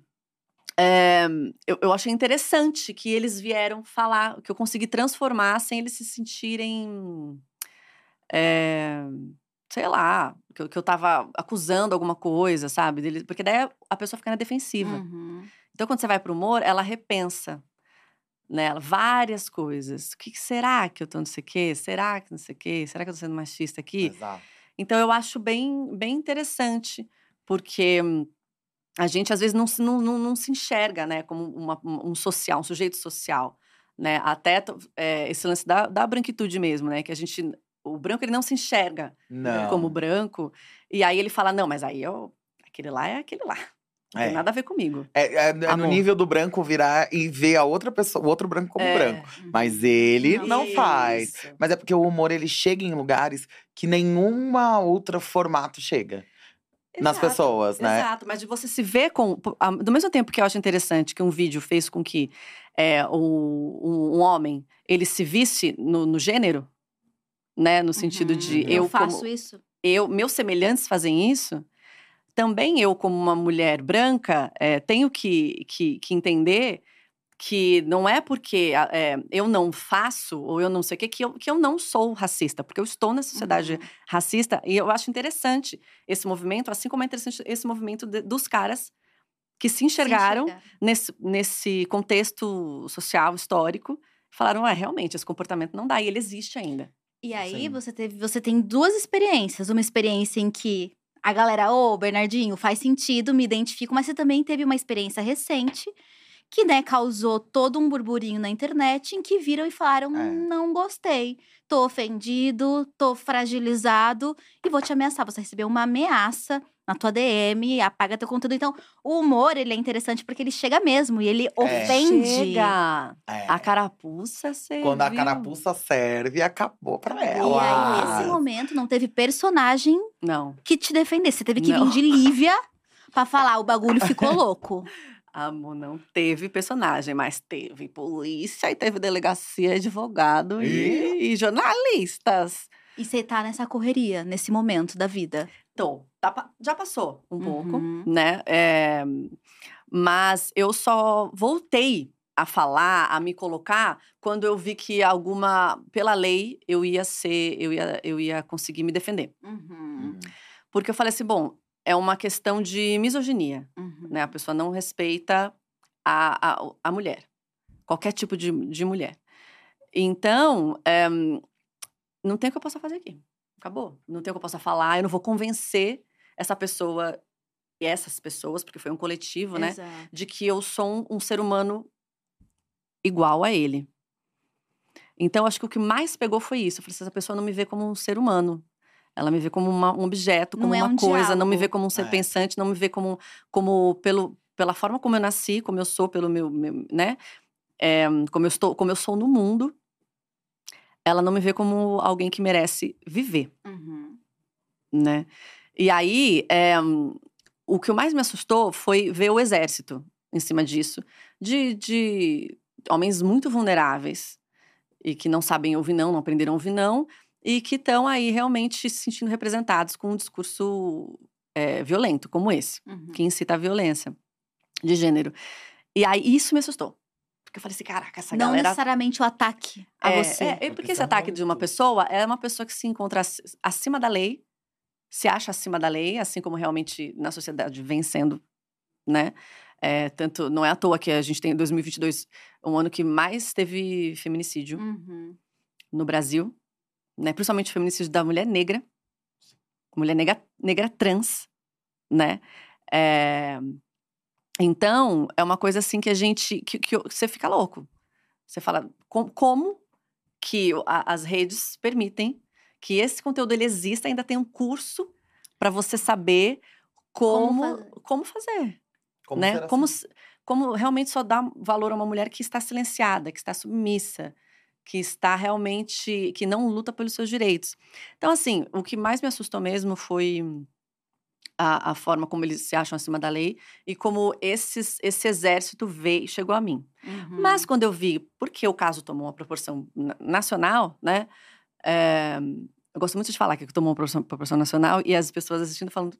é, eu, eu achei interessante que eles vieram falar, que eu consegui transformar sem eles se sentirem. é, sei lá, que eu, que eu tava acusando alguma coisa, sabe? Dele- Porque daí a pessoa fica na defensiva. Uhum. Então, quando você vai pro humor, ela repensa nela várias coisas. O que, que será que eu tô não sei o quê? Será que não sei o quê? Será que eu tô sendo machista aqui? Exato. Então, eu acho bem, bem interessante, porque a gente, às vezes, não, se- não, não, não se enxerga né, como uma- um social, um sujeito social. Né? Até é, esse lance da, da branquitude mesmo, né? Que a gente... O branco, ele não se enxerga Não. como branco. E aí ele fala, não, mas aí eu... Aquele lá é aquele lá. Não É. tem nada a ver comigo. É, é no Amor. nível do branco virar e ver a outra pessoa, o outro branco como É. branco. Mas ele não faz. Isso. Mas é porque o humor ele chega em lugares que nenhuma outra formato chega nas Exato, pessoas, né? Exato, mas de você se ver com. Do mesmo tempo que eu acho interessante que um vídeo fez com que é, o- um, um homem ele se visse no, no gênero, né? No sentido de Uhum. eu, eu faço como, isso. eu, meus semelhantes fazem isso. Também eu, como uma mulher branca, é, tenho que, que, que entender que não é porque é, eu não faço ou eu não sei o que que eu, que eu não sou racista, porque eu estou na sociedade Uhum. racista e eu acho interessante esse movimento, assim como é interessante esse movimento de- dos caras que se enxergaram Se nesse, nesse contexto social, histórico, falaram, ah, realmente, esse comportamento não dá, e ele existe ainda. E aí Sim. você teve, você tem duas experiências. Uma experiência em que a galera, ô, Bernardinho, faz sentido, me identifico, mas você também teve uma experiência recente que, né, causou todo um burburinho na internet em que viram e falaram: É. não gostei, tô ofendido, tô fragilizado e vou te ameaçar. Você recebeu uma ameaça na tua DM, apaga teu conteúdo. Então, o humor, ele é interessante porque ele chega mesmo e ele ofende. Chega! É. A carapuça serviu. Quando a carapuça serve, acabou pra E ela. aí, nesse momento, não teve personagem Não. que te defendesse. Você teve que Não. vir de Lívia pra falar, o bagulho ficou (laughs) louco. Amor, não teve personagem, mas teve polícia e teve delegacia, advogado e, e jornalistas. E você tá nessa correria, nesse momento da vida. Tô, tá já passou um pouco, Uhum. né? É, mas eu só voltei a falar, a me colocar, quando eu vi que alguma, pela lei, eu ia ser, eu ia, eu ia conseguir me defender. Hum. Porque eu falei assim, bom, é uma questão de misoginia. Uhum. né? A pessoa não respeita a, a, a mulher, qualquer tipo de, de mulher. Então, eh, não tem o que eu possa fazer aqui. Acabou. Não tem o que eu possa falar, eu não vou convencer essa pessoa e essas pessoas, porque foi um coletivo, né? Exato. De que eu sou um, um ser humano igual a ele. Então, acho que o que mais pegou foi isso. Eu falei assim, essa pessoa não me vê como um ser humano. Ela me vê como uma- um objeto, como é uma um coisa, não me diálogo. vê como um ser É. pensante, não me vê como, como pelo, pela forma como eu nasci, como eu sou, pelo meu, meu- né? É, como, eu estou, como eu sou no mundo. Ela não me vê como alguém que merece viver Uhum. né? E aí, é, o que mais me assustou foi ver o exército em cima disso, de, de homens muito vulneráveis e que não sabem ouvir não, não aprenderam a ouvir não, e que estão aí realmente se sentindo representados com um discurso é, violento como esse, Uhum. que incita a violência de gênero. E aí, isso me assustou. Porque eu falei assim, caraca, essa Não galera necessariamente o ataque a é, você. é, é Porque porque esse ataque de uma pessoa é uma pessoa que se encontra ac- acima da lei, se acha acima da lei, assim como realmente na sociedade vem sendo, né? É, tanto, não é à toa que a gente tem 2022 um ano que mais teve feminicídio Uhum. no Brasil, né? Principalmente feminicídio da mulher negra, mulher negra, negra trans, né? É, Então, é uma coisa assim que a gente. que, que você fica louco. Você fala, com- como que a- as redes permitem que esse conteúdo ele exista, ainda tem um curso para você saber Como como, como fazer Como né? ser Como, assim? como realmente só dar valor a uma mulher que está silenciada, que está submissa, que está realmente que não luta pelos seus direitos. Então, assim, o que mais me assustou mesmo foi a, a forma como eles se acham acima da lei e como esses, esse exército veio chegou a mim. Uhum. Mas quando eu vi porque o caso tomou uma proporção na- nacional, né? é, eu gosto muito de falar que tomou uma proporção, proporção nacional e as pessoas assistindo falando.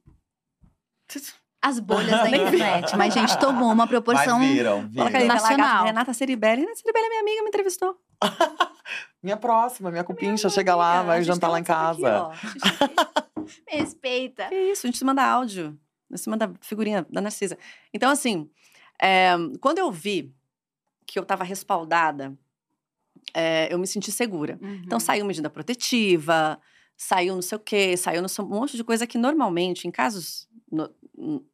As bolhas (laughs) da internet. Mas, gente, tomou uma proporção. Mas viram, viram. Nacional. Renata Ceribelli. Renata Ceribelli é minha amiga, me entrevistou. (laughs) Minha próxima, minha cupincha, chega lá, Amiga, a vai jantar lá em casa. aqui, (laughs) Me respeita. Que isso, a gente se manda áudio. A gente se manda figurinha da Narcisa. Então, assim, é, quando eu vi que eu estava respaldada, é, eu me senti segura. Uhum. Então, saiu medida protetiva, saiu não sei o quê, saiu não sei- um monte de coisa que normalmente, em casos no-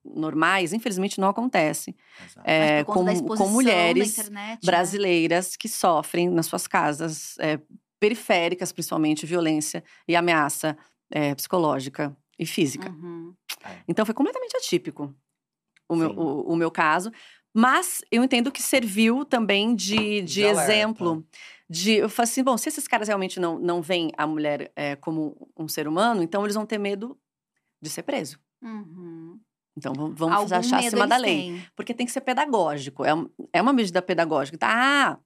normais, infelizmente não acontece. É, com, com mulheres internet, né? brasileiras que sofrem nas suas casas, é, periféricas principalmente, violência e ameaça é, psicológica e física. Uhum. Então foi completamente atípico o meu, o, o meu caso. Mas eu entendo que serviu também de, de, exemplo. De, eu falo assim, bom, se esses caras realmente não, não veem a mulher é, como um ser humano, então eles vão ter medo de ser preso. Uhum. Então vamos, vamos Algum achar acima da lei. têm. Porque tem que ser pedagógico. É, é uma medida pedagógica. Tá, ah,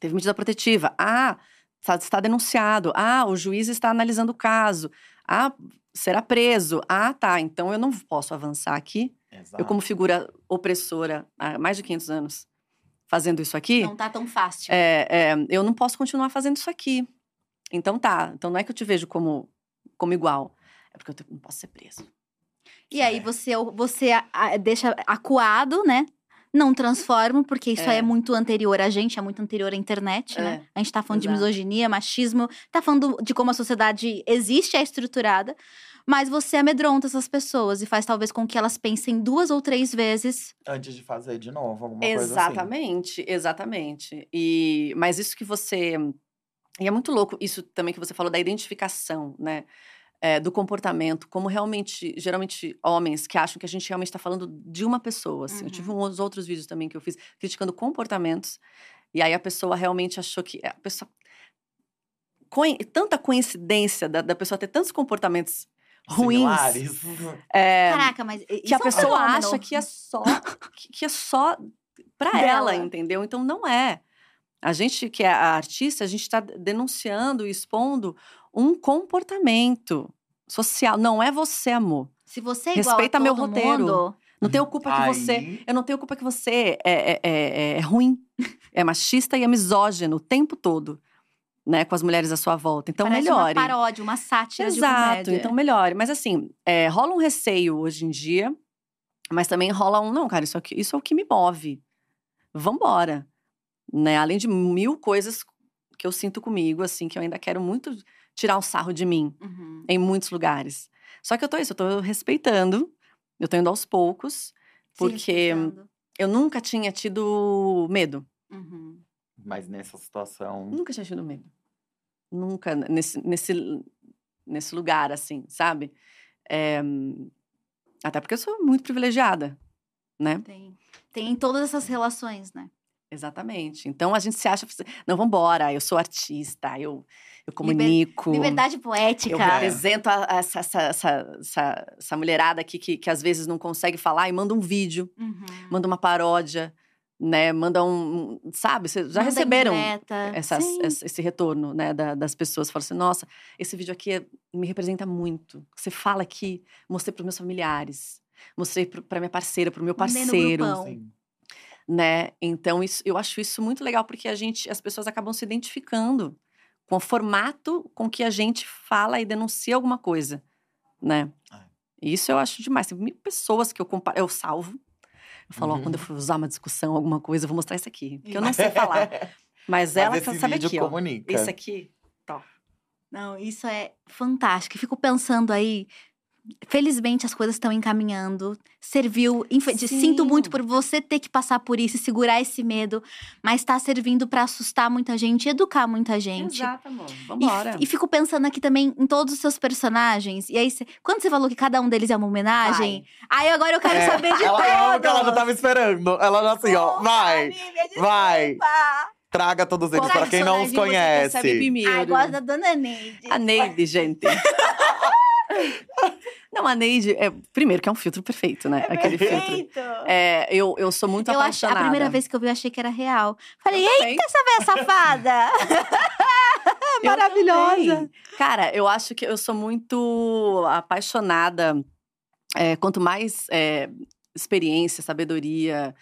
teve medida protetiva. Ah, está, está denunciado. Ah, o juiz está analisando o caso. Ah, será preso. Ah, tá. Então eu não posso avançar aqui. Exato. Eu, como figura opressora há mais de 500 anos, fazendo isso aqui, Não tá tão fácil. é, é, eu não posso continuar fazendo isso aqui. Então tá. Então não é que eu te vejo como, como igual. É porque eu não posso ser preso. E aí É. você, você deixa acuado, né? Não transforma, porque isso aí É. é muito anterior a gente, é muito anterior à internet, né? É, A gente tá falando de exato. misoginia, machismo, tá falando de como a sociedade existe, é estruturada. Mas você amedronta essas pessoas e faz talvez com que elas pensem duas ou três vezes. Antes de fazer de novo, alguma coisa assim. Exatamente, exatamente. E, mas isso que você. E é muito louco isso também que você falou da identificação, né? É, do comportamento, como realmente, geralmente, homens que acham que a gente realmente está falando de uma pessoa. assim. Eu tive uns outros vídeos também que eu fiz criticando comportamentos, e aí a pessoa realmente achou que. A pessoa, coi- tanta coincidência da, da pessoa ter tantos comportamentos ruins. É, Caraca, mas. isso que a é um pessoa fenômeno. acha que é só que, que é só pra Dela. ela, entendeu? Então não é. A gente que é a artista, a gente está denunciando e expondo um comportamento social. Não é você, amor. Se você é igual Respeita a meu todo roteiro. mundo, Não tenho culpa que você. Eu não tenho culpa que você é, é, é- é ruim, é machista e é misógino o tempo todo, né? Com as mulheres à sua volta. Então parece melhore. uma paródia, uma sátira de Exato, então melhore. Mas assim, é, rola um receio hoje em dia, mas também rola um, não, cara, isso, aqui, isso é o que me move. Vambora. Né? Além de mil coisas que eu sinto comigo, assim, que eu ainda quero muito tirar um sarro de mim Uhum. em muitos lugares. Só que eu tô isso, eu tô respeitando, eu tô indo aos poucos, porque respeitando. eu nunca tinha tido medo. Uhum. Mas nessa situação. Nunca tinha tido medo. Nunca nesse, nesse, nesse lugar, assim, sabe? É, até porque eu sou muito privilegiada, né? Tem, tem em todas essas relações, né? Exatamente. Então a gente se acha. Não, vambora, eu sou artista, eu, eu comunico. Liberdade poética. Eu represento a- a- essa, essa, essa, essa, essa mulherada aqui que, que às vezes não consegue falar e manda um vídeo, Uhum. manda uma paródia, né? Manda um. Sabe? Vocês já Manda receberam essas- esse, retorno, né, da- das pessoas. Falam assim, nossa, esse vídeo aqui é- me representa muito. Você fala aqui, mostrei para meus familiares, mostrei para minha parceira, para o meu Mandei no parceiro, grupão. Sim. Né? Então isso, eu acho isso muito legal porque a gente, as pessoas acabam se identificando com o formato com que a gente fala e denuncia alguma coisa, né? É. Isso eu acho demais. Tem mil pessoas que eu comparo, eu salvo. Eu falo, ó, Uhum. quando eu for usar uma discussão, alguma coisa, eu vou mostrar isso aqui. Porque eu não sei (laughs) falar. Mas ela, Mas esse sabe vídeo aqui, ó. comunica. Esse aqui, Não, isso é fantástico. Fico pensando aí. Felizmente as coisas estão encaminhando. Serviu. Sinto muito por você ter que passar por isso e segurar esse medo, mas tá servindo pra assustar muita gente, e educar muita gente. Exato, amor. E, Vambora. e fico pensando aqui também em todos os seus personagens. E aí, cê- quando você falou que cada um deles é uma homenagem, aí agora eu quero É, saber de ela, todos. ela já tava esperando. Ela já assim, ó, vai, Lívia, vai. desculpa. traga todos eles Qual para quem não os conhece. gosto da Dona Neide. A Neide, gente. (laughs) Não, a Neide, é, primeiro que é um filtro perfeito, né? Aquele filtro. Perfeito. É, eu, eu sou muito Eu apaixonada. a primeira vez que eu vi, eu achei que era real. Falei, eita, essa véia safada! (laughs) Maravilhosa. Cara, eu acho que eu sou muito apaixonada. é, quanto mais é, experiência, sabedoria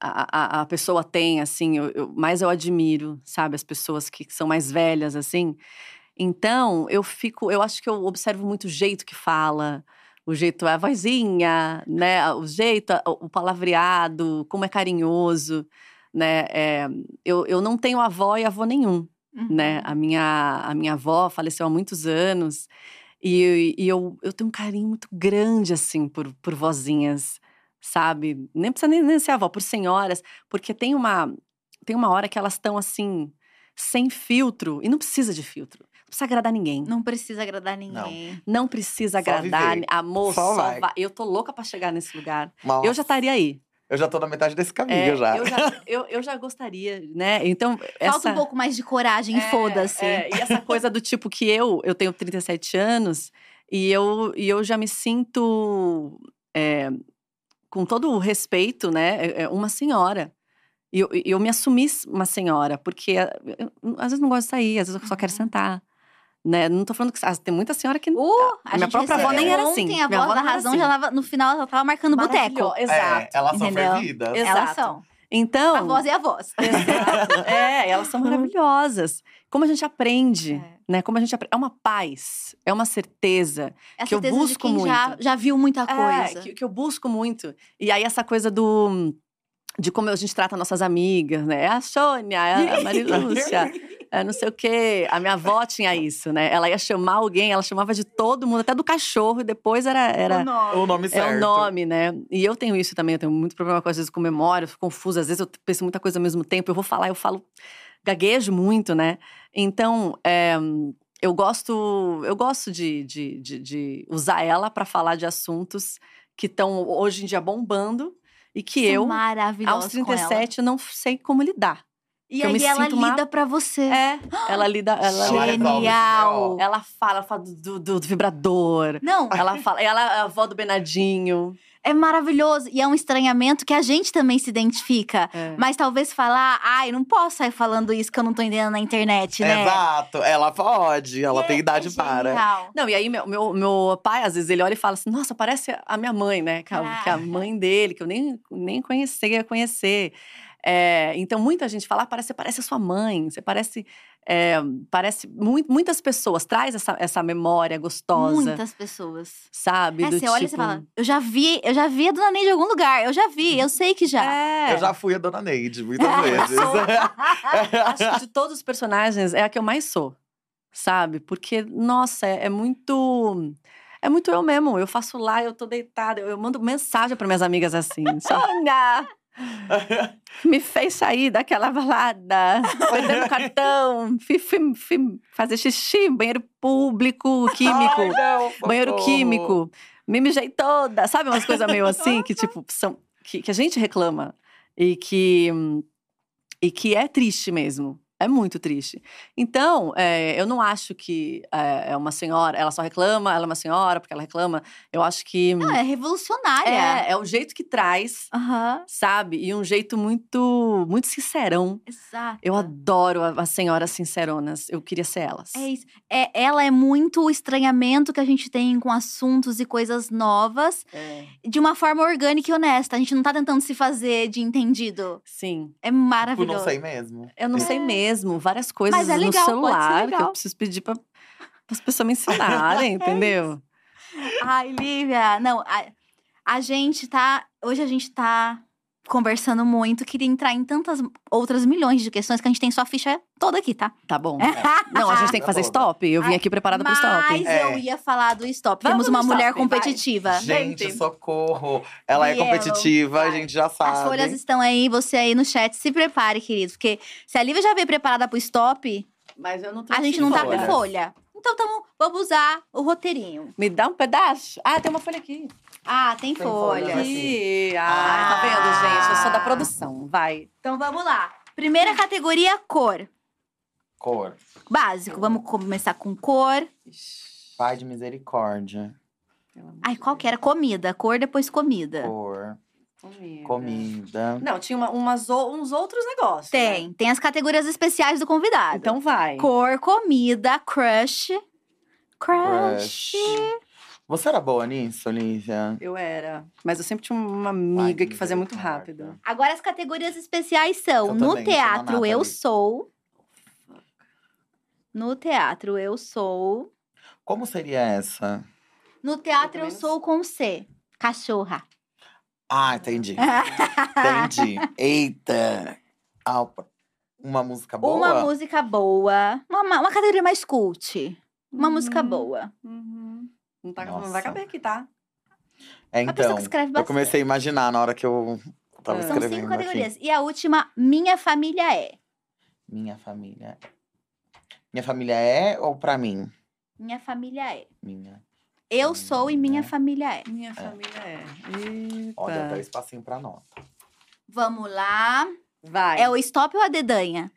a, a, a pessoa tem, assim, eu, eu- mais eu admiro, sabe? As pessoas que são mais velhas, assim. Então, eu fico, eu acho que eu observo muito o jeito que fala, o jeito, a vozinha, né? O jeito, o palavreado, como é carinhoso, né? É, eu, eu não tenho avó e avô nenhum Uhum. né? A minha, a minha avó faleceu há muitos anos e, e eu, eu tenho um carinho muito grande, assim, por, por vozinhas, sabe? Nem precisa nem, nem ser avó, por senhoras, porque tem uma, tem uma hora que elas estão, assim, sem filtro e não precisa de filtro. Não precisa agradar ninguém. Não, Não precisa agradar ninguém. precisa Só agradar. viver. Amor, Só só, vai. vai. Eu tô louca pra chegar nesse lugar. Nossa, Eu já estaria aí. Eu já tô na metade desse caminho É, já. Eu já, eu, eu já gostaria, né? Então, Falta essa... um pouco mais de coragem, É, foda-se. é, e essa coisa do tipo que eu, eu tenho 37 anos e eu, e eu já me sinto, é, com todo o respeito, né, é- é uma senhora. E eu, eu me assumi uma senhora, porque eu- eu, às vezes não gosto de sair, às vezes eu só quero Uhum. sentar. Né? Não tô falando que. ah, Tem muita senhora que. Uh, a Minha própria avó nem era ontem, assim. A Minha voz avó da razão assim. já tava, no final ela tava marcando boteco. Maravilhosa, Exato. É, elas são fervidas. Exato. Elas são. Então. A voz e a voz. (laughs) Exato. É, elas são maravilhosas. Como a gente aprende, É. né? Como a gente aprende. É uma paz, é uma certeza. É Que eu certeza de busco quem Já, muito. já viu muita É, coisa. que, que eu busco muito. E aí, essa coisa do. De como a gente trata nossas amigas, né? É a Sônia, é a (laughs) Marilúcia, é não sei o quê. A minha avó tinha isso, né? Ela ia chamar alguém, ela chamava de todo mundo, até do cachorro, e depois era. era O nome é certo. o nome, né? E eu tenho isso também, eu tenho muito problema com, às vezes, com memória, eu fico confusa, às vezes eu penso muita coisa ao mesmo tempo, eu vou falar, eu falo, gaguejo muito, né? Então, é, eu gosto, eu gosto de, de, de, de usar ela para falar de assuntos que estão hoje em dia bombando e que São eu, aos com ela. 37, eu não sei como lidar. E aí ela sinto uma- lida pra você. É, (gasps) ela lida. Ela, Genial. Ela fala, ela fala do, do- do vibrador. Não, Ela fala, ela é a avó do Benadinho. é maravilhoso. E é um estranhamento que a gente também se identifica. É. Mas talvez falar, ai, não posso sair falando isso que eu não tô entendendo na internet, né? Exato. Ela pode, ela E tem é- idade é para. Não, e aí meu, meu, meu pai, às vezes, ele olha e fala assim, nossa, parece a minha mãe, né? Que a, que a Ah. mãe dele, que eu nem, nem conhecia, conhecer. É, então, muita gente fala, ah, parece, parece a sua mãe, você parece… é, parece… mui- muitas pessoas, traz essa, essa memória gostosa, Muitas pessoas. sabe? É, do você olha e tipo, você fala, eu já vi, eu já vi a Dona Neide em algum lugar. Eu já vi, eu sei que já. É, Eu já fui a Dona Neide, (laughs) muitas É, vezes. (laughs) acho que de todos os personagens é a que eu mais sou, sabe? Porque, nossa, é, é muito. É muito eu mesmo. Eu faço lá, eu tô deitada, eu, eu mando mensagem para minhas amigas assim: Sônia! (laughs) (laughs) Me fez sair daquela balada, perdendo (laughs) cartão, fui, fui- fui fazer xixi, banheiro público, químico, Ai, não, banheiro químico, me mijei toda. Sabe umas coisas meio assim que, (laughs) tipo, são. Que, que a gente reclama e que, e que é triste mesmo. É muito triste. Então, é, eu não acho que é, é uma senhora, ela só reclama, ela é uma senhora porque ela reclama. Eu acho que Não, é revolucionária. é, é o jeito que traz, Aham. sabe? E um jeito muito, muito sincerão. Exato. Eu adoro a- as senhoras sinceronas. Eu queria ser elas. É isso. É, ela é muito o estranhamento que a gente tem com assuntos e coisas novas, É, de uma forma orgânica e honesta. A gente não tá tentando se fazer de entendido. sim. É Tipo, não maravilhoso. sei mesmo. Eu não sei É. mesmo. Várias coisas é no legal, ser celular que eu preciso pedir para as pessoas me ensinarem, (laughs) entendeu? Ai, Lívia, não, a, a gente tá. Hoje a gente tá conversando muito, queria entrar em tantas outras milhões de questões que a gente tem sua ficha toda aqui, tá? Tá bom. Não, a gente tem que fazer (laughs) stop. Eu vim aqui preparada pro stop. Mas É. eu ia falar do stop. Vamos Temos uma no mulher stop, vai. competitiva. Gente, Gente. socorro. Ela é Yellow, competitiva, a vai. gente já sabe. As folhas estão aí, você aí no chat, se prepare, querido. Porque se a Lívia já veio preparada pro stop, Mas eu não a gente não tá com folha. Então tamo, vamos usar o roteirinho. Me dá um pedaço. Ah, tem uma folha aqui. Ah, tem, Tem folha folha. aqui. Aqui. Ah, tá vendo, Ah. gente? Eu sou da produção. Vai. Então vamos lá. Primeira categoria, cor. Cor. Básico. Vamos começar com cor. Pai de misericórdia. pelo amor Ai, qual que era? Comida. Cor, depois comida. Cor. Comida. Comida. Não, tinha uma- umas, uns outros negócios. né? Tem. Tem as categorias especiais do convidado. Então vai. Cor, comida, crush. Crush. Crush. Você era boa nisso, Olivia? Eu era. Mas eu sempre tinha uma amiga que fazia muito rápido. Agora as categorias especiais são: Eu no também, teatro sou eu sou. No teatro eu sou. Como seria essa? No teatro eu, não sou com C. Cachorra. Ah, entendi. entendi. (laughs) Eita. Ah, uma música boa? Uma música boa. Uma, uma categoria mais cult. Uma música Uhum, boa. uhum. Não, tá, não vai caber aqui, tá? É, então. Eu comecei a imaginar na hora que eu tava É. São escrevendo cinco aqui. categorias. E a última, minha família é. Minha família. Minha família é ou pra mim? Minha família é. Minha. Eu sou e minha família é. Minha família é. Eita. Olha, até o espacinho pra nota. Vamos lá. Vai. É o stop ou a dedanha?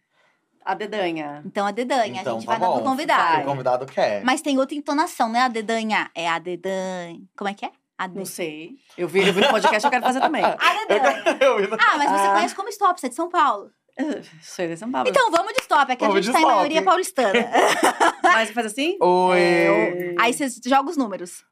A dedanha. Então a dedanha. Então a gente tá vai na do bom. convidado. O convidado quer. Mas tem outra entonação, né? A dedanha. É a dedanha. Como é que é? A Não sei. Eu vi, eu vi no podcast, eu quero fazer também. (laughs) A (laughs) no- Ah, mas você Ah. conhece como stop, você é de São Paulo. (laughs) Sou de São Paulo. Então vamos de stop, é que a Vamos gente de tá em stop. maioria paulistana. Mas faz assim? Oi. É, Aí você joga os números.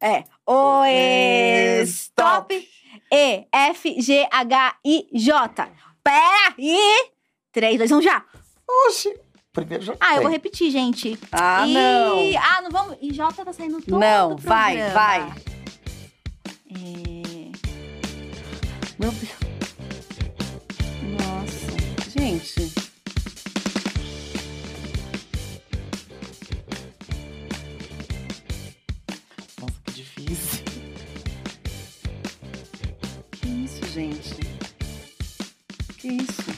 É. Oi, stop. E, F, G, H, I, J. Pera aí. 3, 2, 1, já. Oxi. Primeiro já Ah, eu tem. vou repetir, gente. Ah, E- não. Ah, não vamos. E J tá saindo todo Não, o vai, vai. É... Meu Deus. Nossa. Gente.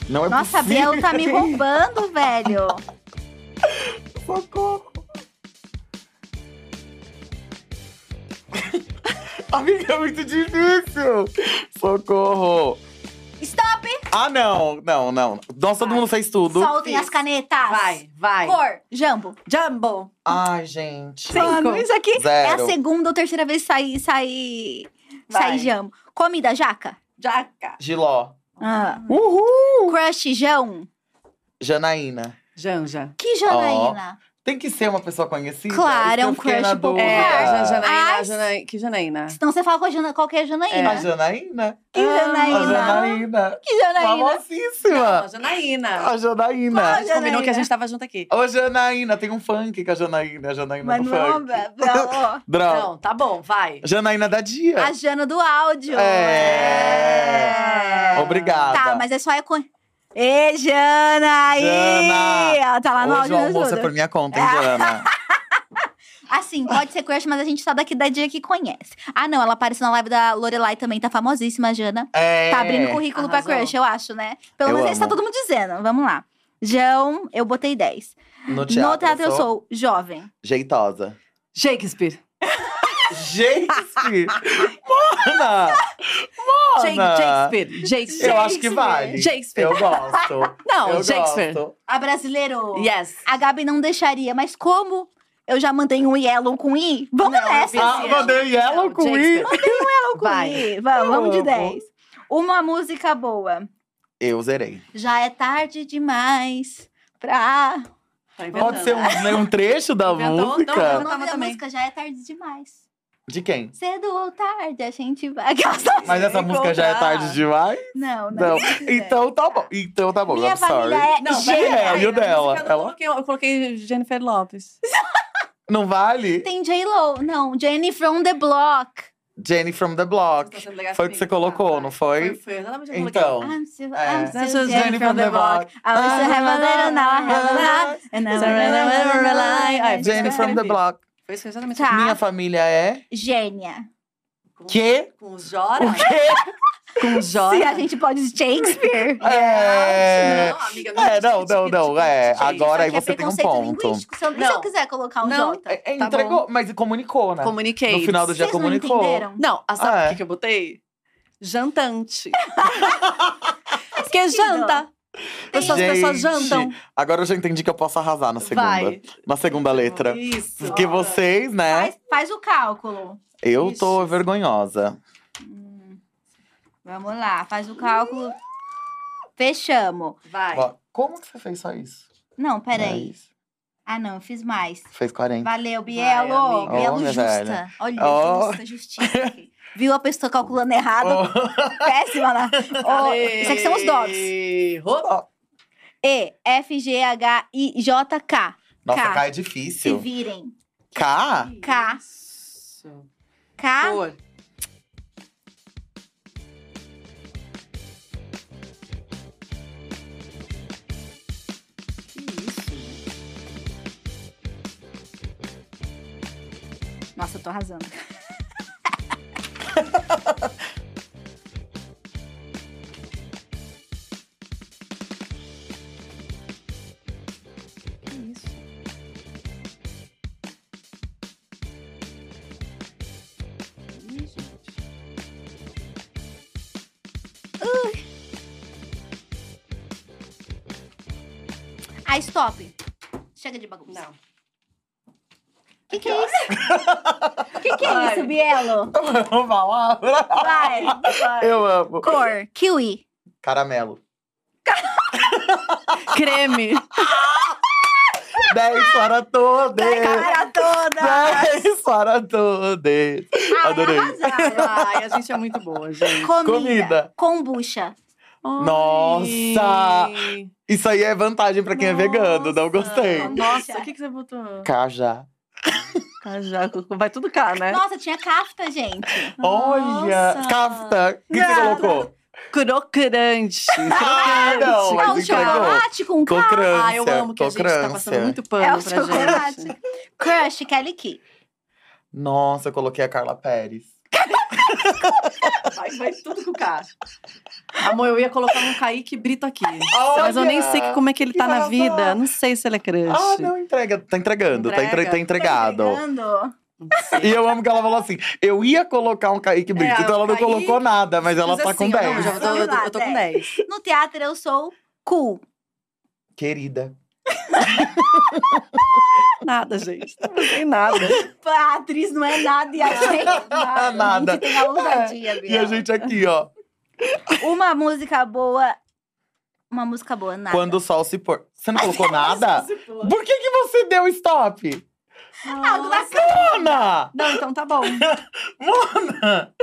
Não é Nossa, a possível. Biel tá me roubando, (laughs) velho. Socorro. Amiga, é muito difícil. Socorro. Stop! Ah, não. Não, não. Nossa, todo mundo fez tudo. Soltem Fiz. as canetas. Vai, vai. Cor, jambo. Jumbo. Ai, gente. Cinco. Mano, isso aqui é a Zero. segunda ou terceira vez que sai, sai, Vai. sai jambo. Comida, jaca. Jaca. Giló. Ah. Uhul. Crush, Jão. Janaína. Janja. Que Janaína? Tem que ser uma pessoa conhecida? Claro, é um que crush dúvida. É, popular. Ja- Janaína, Janaína. Que Janaína? Senão você fala com a Jana, qualquer Janaína. A Janaína? Que Ah, A Janaína? Janaína. Que Janaína? Não, Famosíssima. a Janaína. A A Janaína. gente combinou Janaína. que a gente tava junto aqui. Ô, Janaína, tem um funk com a Janaína. A Janaína Mas do não, funk. (laughs) Droga. Não, tá bom, vai. Janaína da Dia. A Jana do áudio. É. É. Obrigada. Tá, mas é só é com. Ê, Jana! Aí! Jana! Ela tá lá no Hoje áudio. o almoço é por minha conta, hein, Jana? (laughs) Assim, pode ser crush, mas a gente só daqui da dia que conhece. Ah, não, ela apareceu na live da Lorelai também, tá famosíssima, Jana. É. Tá abrindo currículo pra arrasou. crush, eu acho, né? Pelo Eu menos isso tá todo mundo dizendo. Vamos lá. João, eu botei 10. No teatro, no teatro eu sou jovem. Jeitosa. Shakespeare. Shakespeare! Mona! Mona! Shakespeare. Shakespeare. Eu acho que vale. Shakespeare. Eu gosto. (laughs) Não, eu Shakespeare. gosto. A brasileiro. Yes. A Gabi não deixaria, mas como eu já mantenho um yellow com i, vamos Não, eu nessa. Ah, mandei yellow não, com i. Shakespeare. Yellow com Vai. i. Vamos, vamos de Eu amo. 10. Uma música boa. Eu zerei. Já é tarde demais pra. Pode ser um, né, um trecho da música? Não, O Eu nome tava da também. música já é tarde demais. De quem? Cedo ou tarde a gente vai. (laughs) Mas essa música já é tarde demais? Não, não. Não. Então tá bom. Então tá bom. Minha I'm sorry. é Não, E o na dela? Eu, Ela- coloquei, eu coloquei Jennifer Lopes. (laughs) Não vale? Tem J-Lo. Não, Jenny from the Block. Jenny from the block. Tá Foi o que comigo, você tá, colocou, vai. não foi? Foi, foi exatamente o que eu coloquei. Então. I'm still, É. I'm still Jenny from the block. I used to have a little, now I have a lot. (laughs) And I Never rely. Ai, Jenny from the block. Foi isso exatamente. Tá. Minha família é. Gênia. Com- Que? Com o Jora. O quê? Com Jora. Se a gente pode É. Shakespeare. Não, amiga, É, não, não, não. É, Gente, agora aí aqui você é tem um preconceito ponto. linguístico. Se eu, se Não. eu quiser colocar um Não. J? É, é, Tá entregou, mas comunicou, né? Comuniquei. No final do dia Vocês não comunicou. entenderam? Não, a sabe Ah, o é. que, que eu botei? Jantante. (laughs) Porque sentido. janta. As pessoas jantam. Agora eu já entendi que eu posso arrasar na segunda. Vai. Na segunda letra. Isso. Porque vocês, né? Faz, faz o cálculo. Eu tô Ixi. vergonhosa. Vamos lá, faz o cálculo. Fechamos. Vai. Ó, Como que você fez só isso? Não, peraí. Mas Ah, não, eu fiz mais. Fez 40. Valeu, Bielo. amiga. Bielo minha justa. velha. Olha, Ó. justa, justiça. aqui. Viu a pessoa calculando errado? Oh. (laughs) Péssima, né? Ó, isso aqui são os dogs. Errou. E, F, G, H, I, J, K. Nossa, K. K é Se difícil. virem. K? K. Isso. K. Cor. Que isso? Nossa, eu tô arrasando. Ah, stop. Chega de bagunça. Não. O que, que é isso? O (laughs) que, que é Vai. isso, Bielo? (laughs) Vamos falar? Vai. Eu amo. Cor, kiwi. Caramelo. (laughs) Creme. 10 para todos. Cara toda. 10 para todos. Ai, Adorei. Ai, a gente é muito boa, gente. Comida. Comida. Kombucha. Nossa! Isso aí é vantagem pra quem é vegano. Não gostei. Nossa, o que, que você botou? Cajá. Vai tudo cá, né? Nossa, tinha kafta, gente. Olha, Nossa. kafta. O que você colocou? Crocante. (laughs) Ah, Crocante. não, mas É um entregou. chocolate com K. Cocrância. Ah, eu amo que a gente tá passando muito pano É o pra chocolate. gente. Crush, Kelly Key. Nossa, eu coloquei a Carla Pérez. Vai, vai tudo com o K. Amor, eu ia colocar um Kaique Brito aqui. Mas eu nem sei que- como é que ele Que tá na vida. Não sei se ele é crush. Ah, não, entrega. Tá entregando, tá, entre, Entrega. tá entregado. Entregando. Não sei. E eu amo que ela falou assim: eu ia colocar um Kaique Brito, É, então ela não Kaique- colocou nada, mas ela Mas tá assim, com ó, 10. não, já tô- eu, tô, eu tô com 10. No teatro eu sou cool. Querida. (laughs) Nada, gente. Não tem nada. A atriz não é nada e a gente. Nada. A gente tem a ousadia, E a gente aqui, ó. Uma música boa. Uma música boa, nada. Quando o sol se pôr. Você não colocou (laughs) nada? Por que, que você deu stop? Algo da Mona! Não, então tá bom. (laughs) Mona!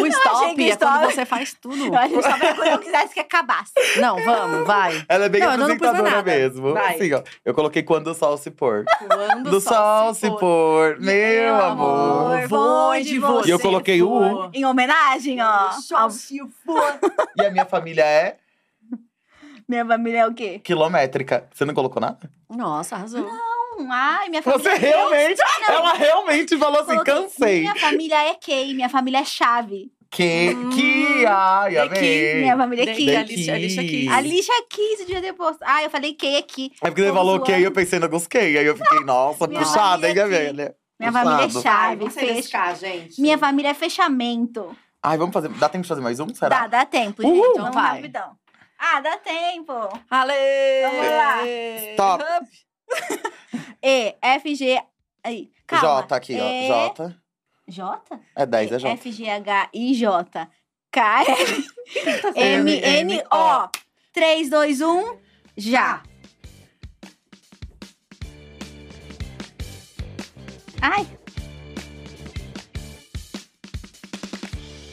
O stop é quando você faz tudo. A gente só vai quando eu quisesse que acabasse. Não, vamos, vai. Ela é bem Não, não apresentadora mesmo. Vai. Assim, ó. Eu coloquei quando o sol se pôr. Quando Do sol se pôr, meu amor. vou de você E eu coloquei o U. Em homenagem, ó. ao- se for. (laughs) E a minha família é Minha família é o quê? quilométrica. Você não colocou nada? Nossa, arrasou. Ai, minha família Você é realmente, Não. ela realmente falou assim, cansei. Minha família é Kay, minha família é chave. Que, Hum, que, ai, daqui, amei. Minha família é Kay. Alicia- Alicia Keys. A lixa quis o dia depois. Ah, eu falei Kay aqui. É porque você falou que eu pensei em alguns que, aí eu fiquei, nossa, Minha puxada, hein, minha velha? Minha família é chave, fecha. K, gente. Minha família é fechamento. Ai, vamos fazer, dá tempo de fazer mais um, será? Dá, dá tempo, gente. Uhul. Vamos vai. rapidão. Ah, dá tempo. Ale! Vamos lá. Stop. (laughs) E, F, G. Aí, calma. J aqui, ó, E- J. J? É 10, é J. F, G, H, I, J. K, L, (laughs) (laughs) M, N, O. 3, 2, 1, já. Ai,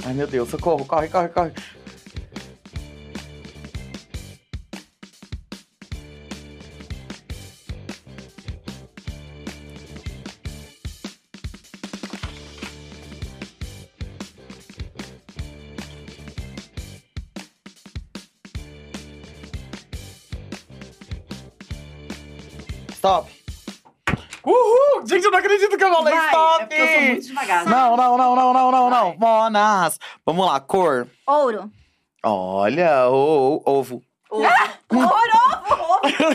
Ai, meu Deus, socorro, corre, corre, corre. Stop. Uhul! Gente, eu não acredito que eu falei Vai, stop! é porque eu sou muito devagar. Não, não, não, não, não, não, não. Monas. Vamos lá, cor. Ouro. Olha, o, o- ovo. Ovo.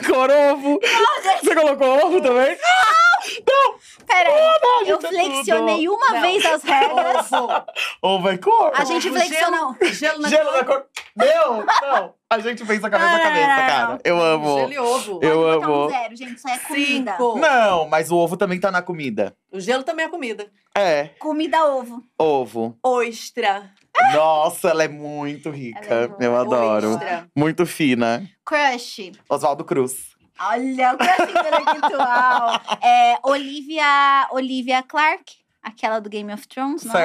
cor ovo. (laughs) Você colocou ovo também? Pera aí. Não, Eu é flexionei uma Não. vez as regras. Ovo. Ovo é cor. A gente Ovo, flexionou. Gelo, gelo na Gelo cor. da cor. Meu, não. A gente fez a cabeça a cabeça, não, não, cara. não. Eu amo. Gelo e ovo. Eu Pode botar amo. Um zero, gente. Isso é comida. Cinco. Não, mas o ovo também tá na comida. O gelo também é comida. É, Comida ovo. ovo. Ostra. Nossa, ela é muito rica. Ela é boa. Eu adoro. Ostra. Muito fina. Crush. Oswaldo Cruz. Olha, o crush intelectual. É Olivia, Olivia Clark. Aquela do Game of Thrones, não? é?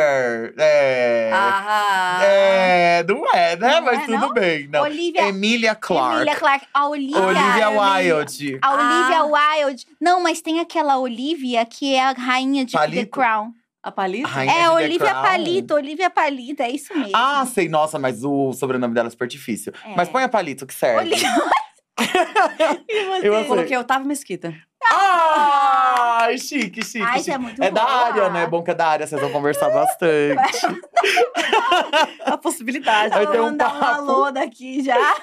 Sir. É. Ah. É, não é, né? Não Mas é, tudo não? bem. Não. Olivia, Emilia Clarke. Emilia Clark. A Olivia. Olivia. Wilde. A Olivia Ah. Wilde. Não, mas tem aquela Olivia que é a rainha de The Palito? Crown. A palito? Rainha É, The Olivia. Palito, Olivia Palito, é isso mesmo. Ah, sei. Nossa, mas o sobrenome dela é super difícil. É. Mas põe a palito que serve. Olivia. (laughs) (laughs) e você? Eu coloquei Otávio Mesquita. Ai, chique, chique. Ai, chique. você é muito É da boa. área, né? É bom que é da área, vocês vão conversar bastante. (laughs) A possibilidade. Vai Vou ter um mandar um papo. alô daqui já. (laughs)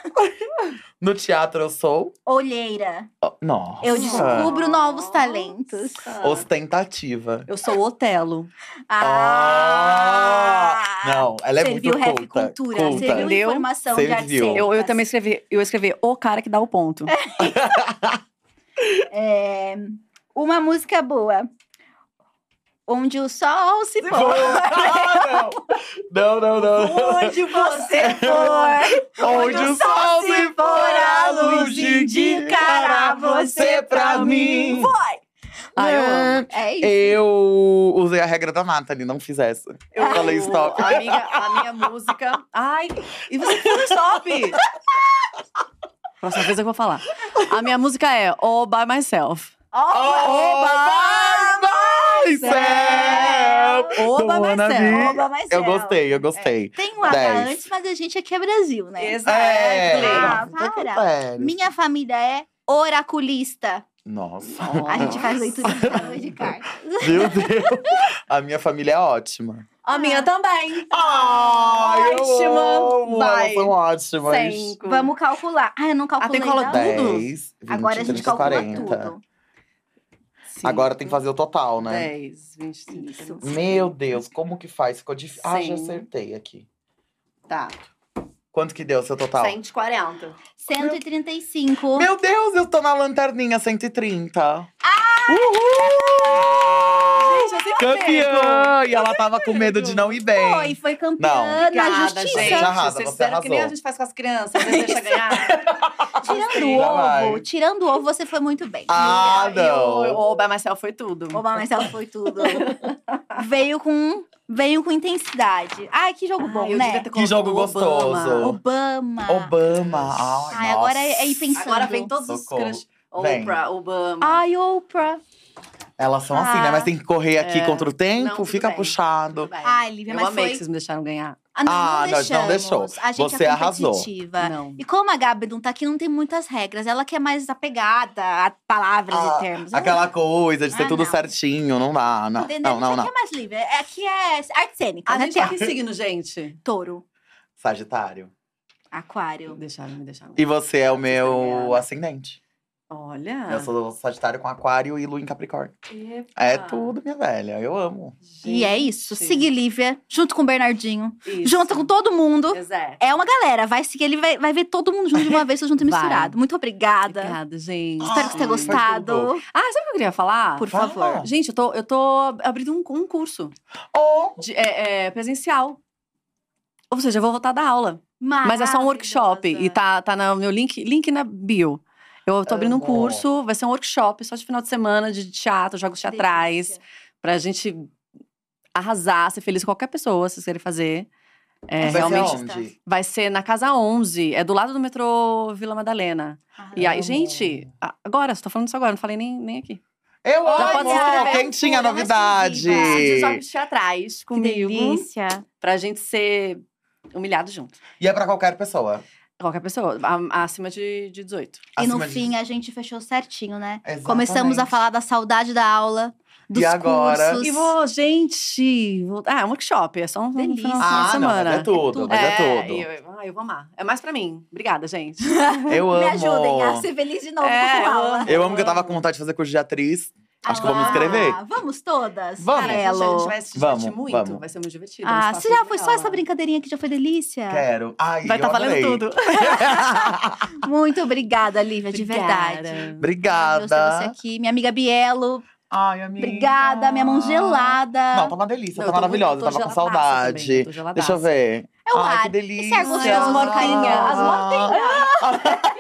No teatro eu sou. Olheira. oh, Nossa. Eu descubro novos talentos. Ostentativa. Eu sou Otelo. Ah! Não, ela é Você muito viu rap culta. cultura, culta. você viu informação Você de arte. Eu, eu também escrevi, eu escrevi o cara que dá o ponto. (laughs) É, uma música boa. Onde o sol se pôr. Ah, não. Não, não, não. Onde você for, Onde o sol se for, a luz indicará você pra mim. Vai! Ah, eu amo. É isso. Eu usei a regra da Nathalie, não fiz essa. Eu falei amo. stop. A minha, a minha música. Ai, e você falou stop! (laughs) Próxima vez eu vou falar. A minha música é All By Myself. Bye, myself! Wanna myself. Oba, mas Eu é, gostei, eu gostei. Tem um H antes, mas a gente aqui é Brasil, né? Exato. Ah, não, para. Minha família é oraculista. Nossa. A gente faz leitura de cartas. Meu Deus. A minha família é ótima. A minha também. Ai, eu Ótima. amo, Vai. São ótimas. Cinco. Vamos calcular. Ah, eu não calculei. tem que colocar não. tudo? 10, 20, Agora a gente 30, calcula 40. tudo. Cinco, Agora tem que fazer o total, né? 10, 20, 30. Isso. 35. Meu Deus, como que faz? Ficou difícil. Ah, já Cem. acertei aqui. Tá. Quanto que deu seu total? 140. 135. Meu Deus, eu tô na lanterninha 130. Gente, eu sempre Campeã! E ela tava com medo de não ir bem. Foi, foi campeã Não. na Obrigada, justiça. gente. Você arrasa, Vocês você fizeram que nem a arrasou. gente faz com as crianças. Às (laughs) vezes deixa ganhar. Tirando o Já ovo, vai. tirando o ovo, você foi muito bem. Ah, E o- não. O By Myself foi tudo. Oba, mas ela foi tudo. veio com veio com intensidade. Ai, que jogo bom, Ai, eu né? devia ter Que jogo Obama. gostoso. Obama. Obama. Ai, Ai, agora é, é ir nossa. pensando. Agora vem todos os Socorro. crush. Vem. Oprah, Obama. Ai, Oprah. Elas são assim, né? Ah. Mas tem que correr aqui É. contra o tempo, Não, fica bem. puxado. Ai, Lívia, eu mas amei foi- que vocês me deixaram ganhar. Ah, não, Ah, não nós não deixou. A gente Você é arrasou. Não. E como a Gabi não tá aqui, não tem muitas regras. Ela que é mais apegada a palavras Ah, e termos. Ela- Aquela coisa de ser Ah, tudo não. certinho, não dá. Não, Entendeu? não, não, não. aqui é mais livre. É- Aqui é arte cênica, A né? gente é que signo, gente? Touro, Sagitário. aquário. Deixaram, me deixaram. E você é o meu ascendente. Olha. Eu sou Sagitário com Aquário e Lua em Capricórnio. Epa. É tudo, minha velha. Eu amo. E é isso. Gente. Siga Lívia, junto com o Bernardinho, Isso. junto com todo mundo. Exato. É uma galera. Vai seguir, ele vai, vai ver todo mundo junto de uma vez, junto e misturado. Muito obrigada. Obrigada, gente. Espero que você tenha gostado. Ah, sabe o que eu queria falar? Por Fala. favor. Gente, eu tô, eu tô abrindo um, um curso Oh, de, é, é, presencial. Ou seja, eu vou voltar da aula. Mas é só um workshop. E tá, tá no meu link, link na bio. Eu tô abrindo um Amo. curso, vai ser um workshop só de final de semana, de teatro, jogos teatrais. Delícia. Pra gente arrasar, ser feliz com qualquer pessoa, se vocês querem fazer. É, vai ser realmente. aonde? Vai ser na Casa 11, é do lado do metrô Vila Madalena. E aí, Amo. gente, agora, tá falando isso agora, não falei nem, nem aqui. Eu Já amo! Quentinha Pura, novidade! exclusiva. De jogos teatrais Que comigo. delícia. Pra gente ser humilhado junto. E é pra qualquer pessoa. Qualquer pessoa, a- acima de, de 18. E no Acima de- fim a gente fechou certinho, né? Exatamente. Começamos a falar da saudade da aula, dos agora? cursos. E vou, gente. Vou, ah, é um workshop, é só um, final, Delícia. final de Ah, não, semana. mas é tudo, mas é, tudo. e Eu, ah, eu vou amar. É mais pra mim. Obrigada, gente. Eu (laughs) amo. Me ajudem a ser feliz de novo É, com eu aula. amo. Eu amo que eu tava com vontade de fazer curso de atriz. Acho que vou me inscrever. Ah, Vamos todas? Vamos. Cara, a gente, vai se divertir Vamos, muito. vamos. Vai ser muito divertido. Ah, um se já foi só legal essa lá. brincadeirinha que já foi delícia. Quero. Ai, Vai estar valendo adorei. tudo. (laughs) Muito obrigada, Lívia, de Obrigada. verdade. Maravilhoso ter você Obrigada. aqui. Minha amiga Bielo, Ai, amiga. obrigada. Minha mão gelada. Não, tá uma delícia, Não, tá muito- maravilhosa. tava com saudade. também. Deixa eu ver. É o Ai, ar. que delícia. Esse gostoso, As mortinhas, As mortinhas. (laughs)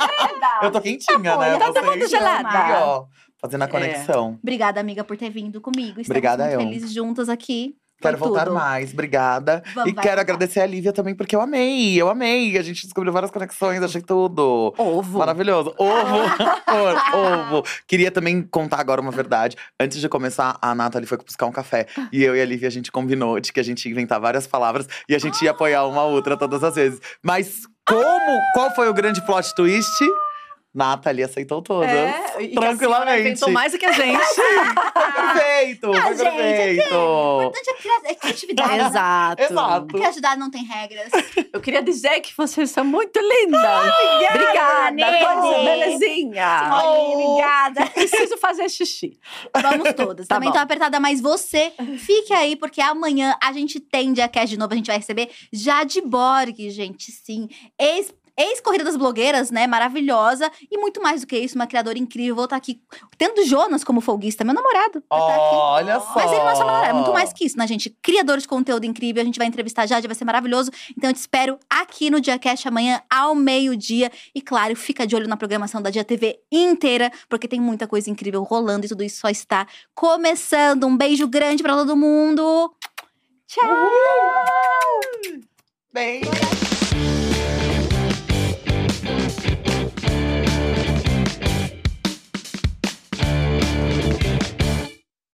Eu tô quentinha, Tá né? eu tô Vocês muito gelada. aqui, ó, fazendo a É. conexão. Obrigada, amiga, por ter vindo comigo. Estamos Obrigada, muito eu. felizes juntas aqui. Quero Foi voltar tudo. mais, obrigada. Vamos, e quero voltar. agradecer a Lívia também, porque eu amei, eu amei. A gente descobriu várias conexões, achei tudo. Ovo. Maravilhoso. Ovo! Ovo, ovo. Queria também contar agora uma verdade. Antes de começar, a Nathalie foi buscar um café. E eu e a Lívia, a gente combinou de que a gente ia inventar várias palavras. E a gente ia apoiar uma outra todas as vezes. Mas como? Qual foi o grande plot twist? Nathalie aceitou todas. É, que a senhora Tranquilamente. inventou mais do que a gente. (laughs) Perfeito! Ah, Foi gente, perfeito! Importante é cria- é criatividade. né? Exato. Exato. Criatividade não tem regras. Eu queria dizer que vocês são muito lindas. Obrigada. Nene. coisa belezinha. Obrigada. Preciso fazer xixi. Vamos todas. Tá Também bom. tô apertada, mas você fique aí, porque amanhã a gente tem Diacast de novo. A gente vai receber Jade Borg, gente, sim. Ex- Ex-corrida das blogueiras, né? Maravilhosa. E muito mais do que isso, uma criadora incrível. Vou estar aqui tendo Jonas como folguista, meu namorado. aqui. Olha só! Mas ele não é só meu namorado, é muito mais que isso, né, gente? Criador de conteúdo incrível. A gente vai entrevistar a Jade, vai ser maravilhoso. Então eu te espero aqui no Diacast amanhã ao meio-dia. E claro, fica de olho na programação da Dia TV inteira, porque tem muita coisa incrível rolando e tudo isso só está começando. Um beijo grande pra todo mundo. Tchau! Bem.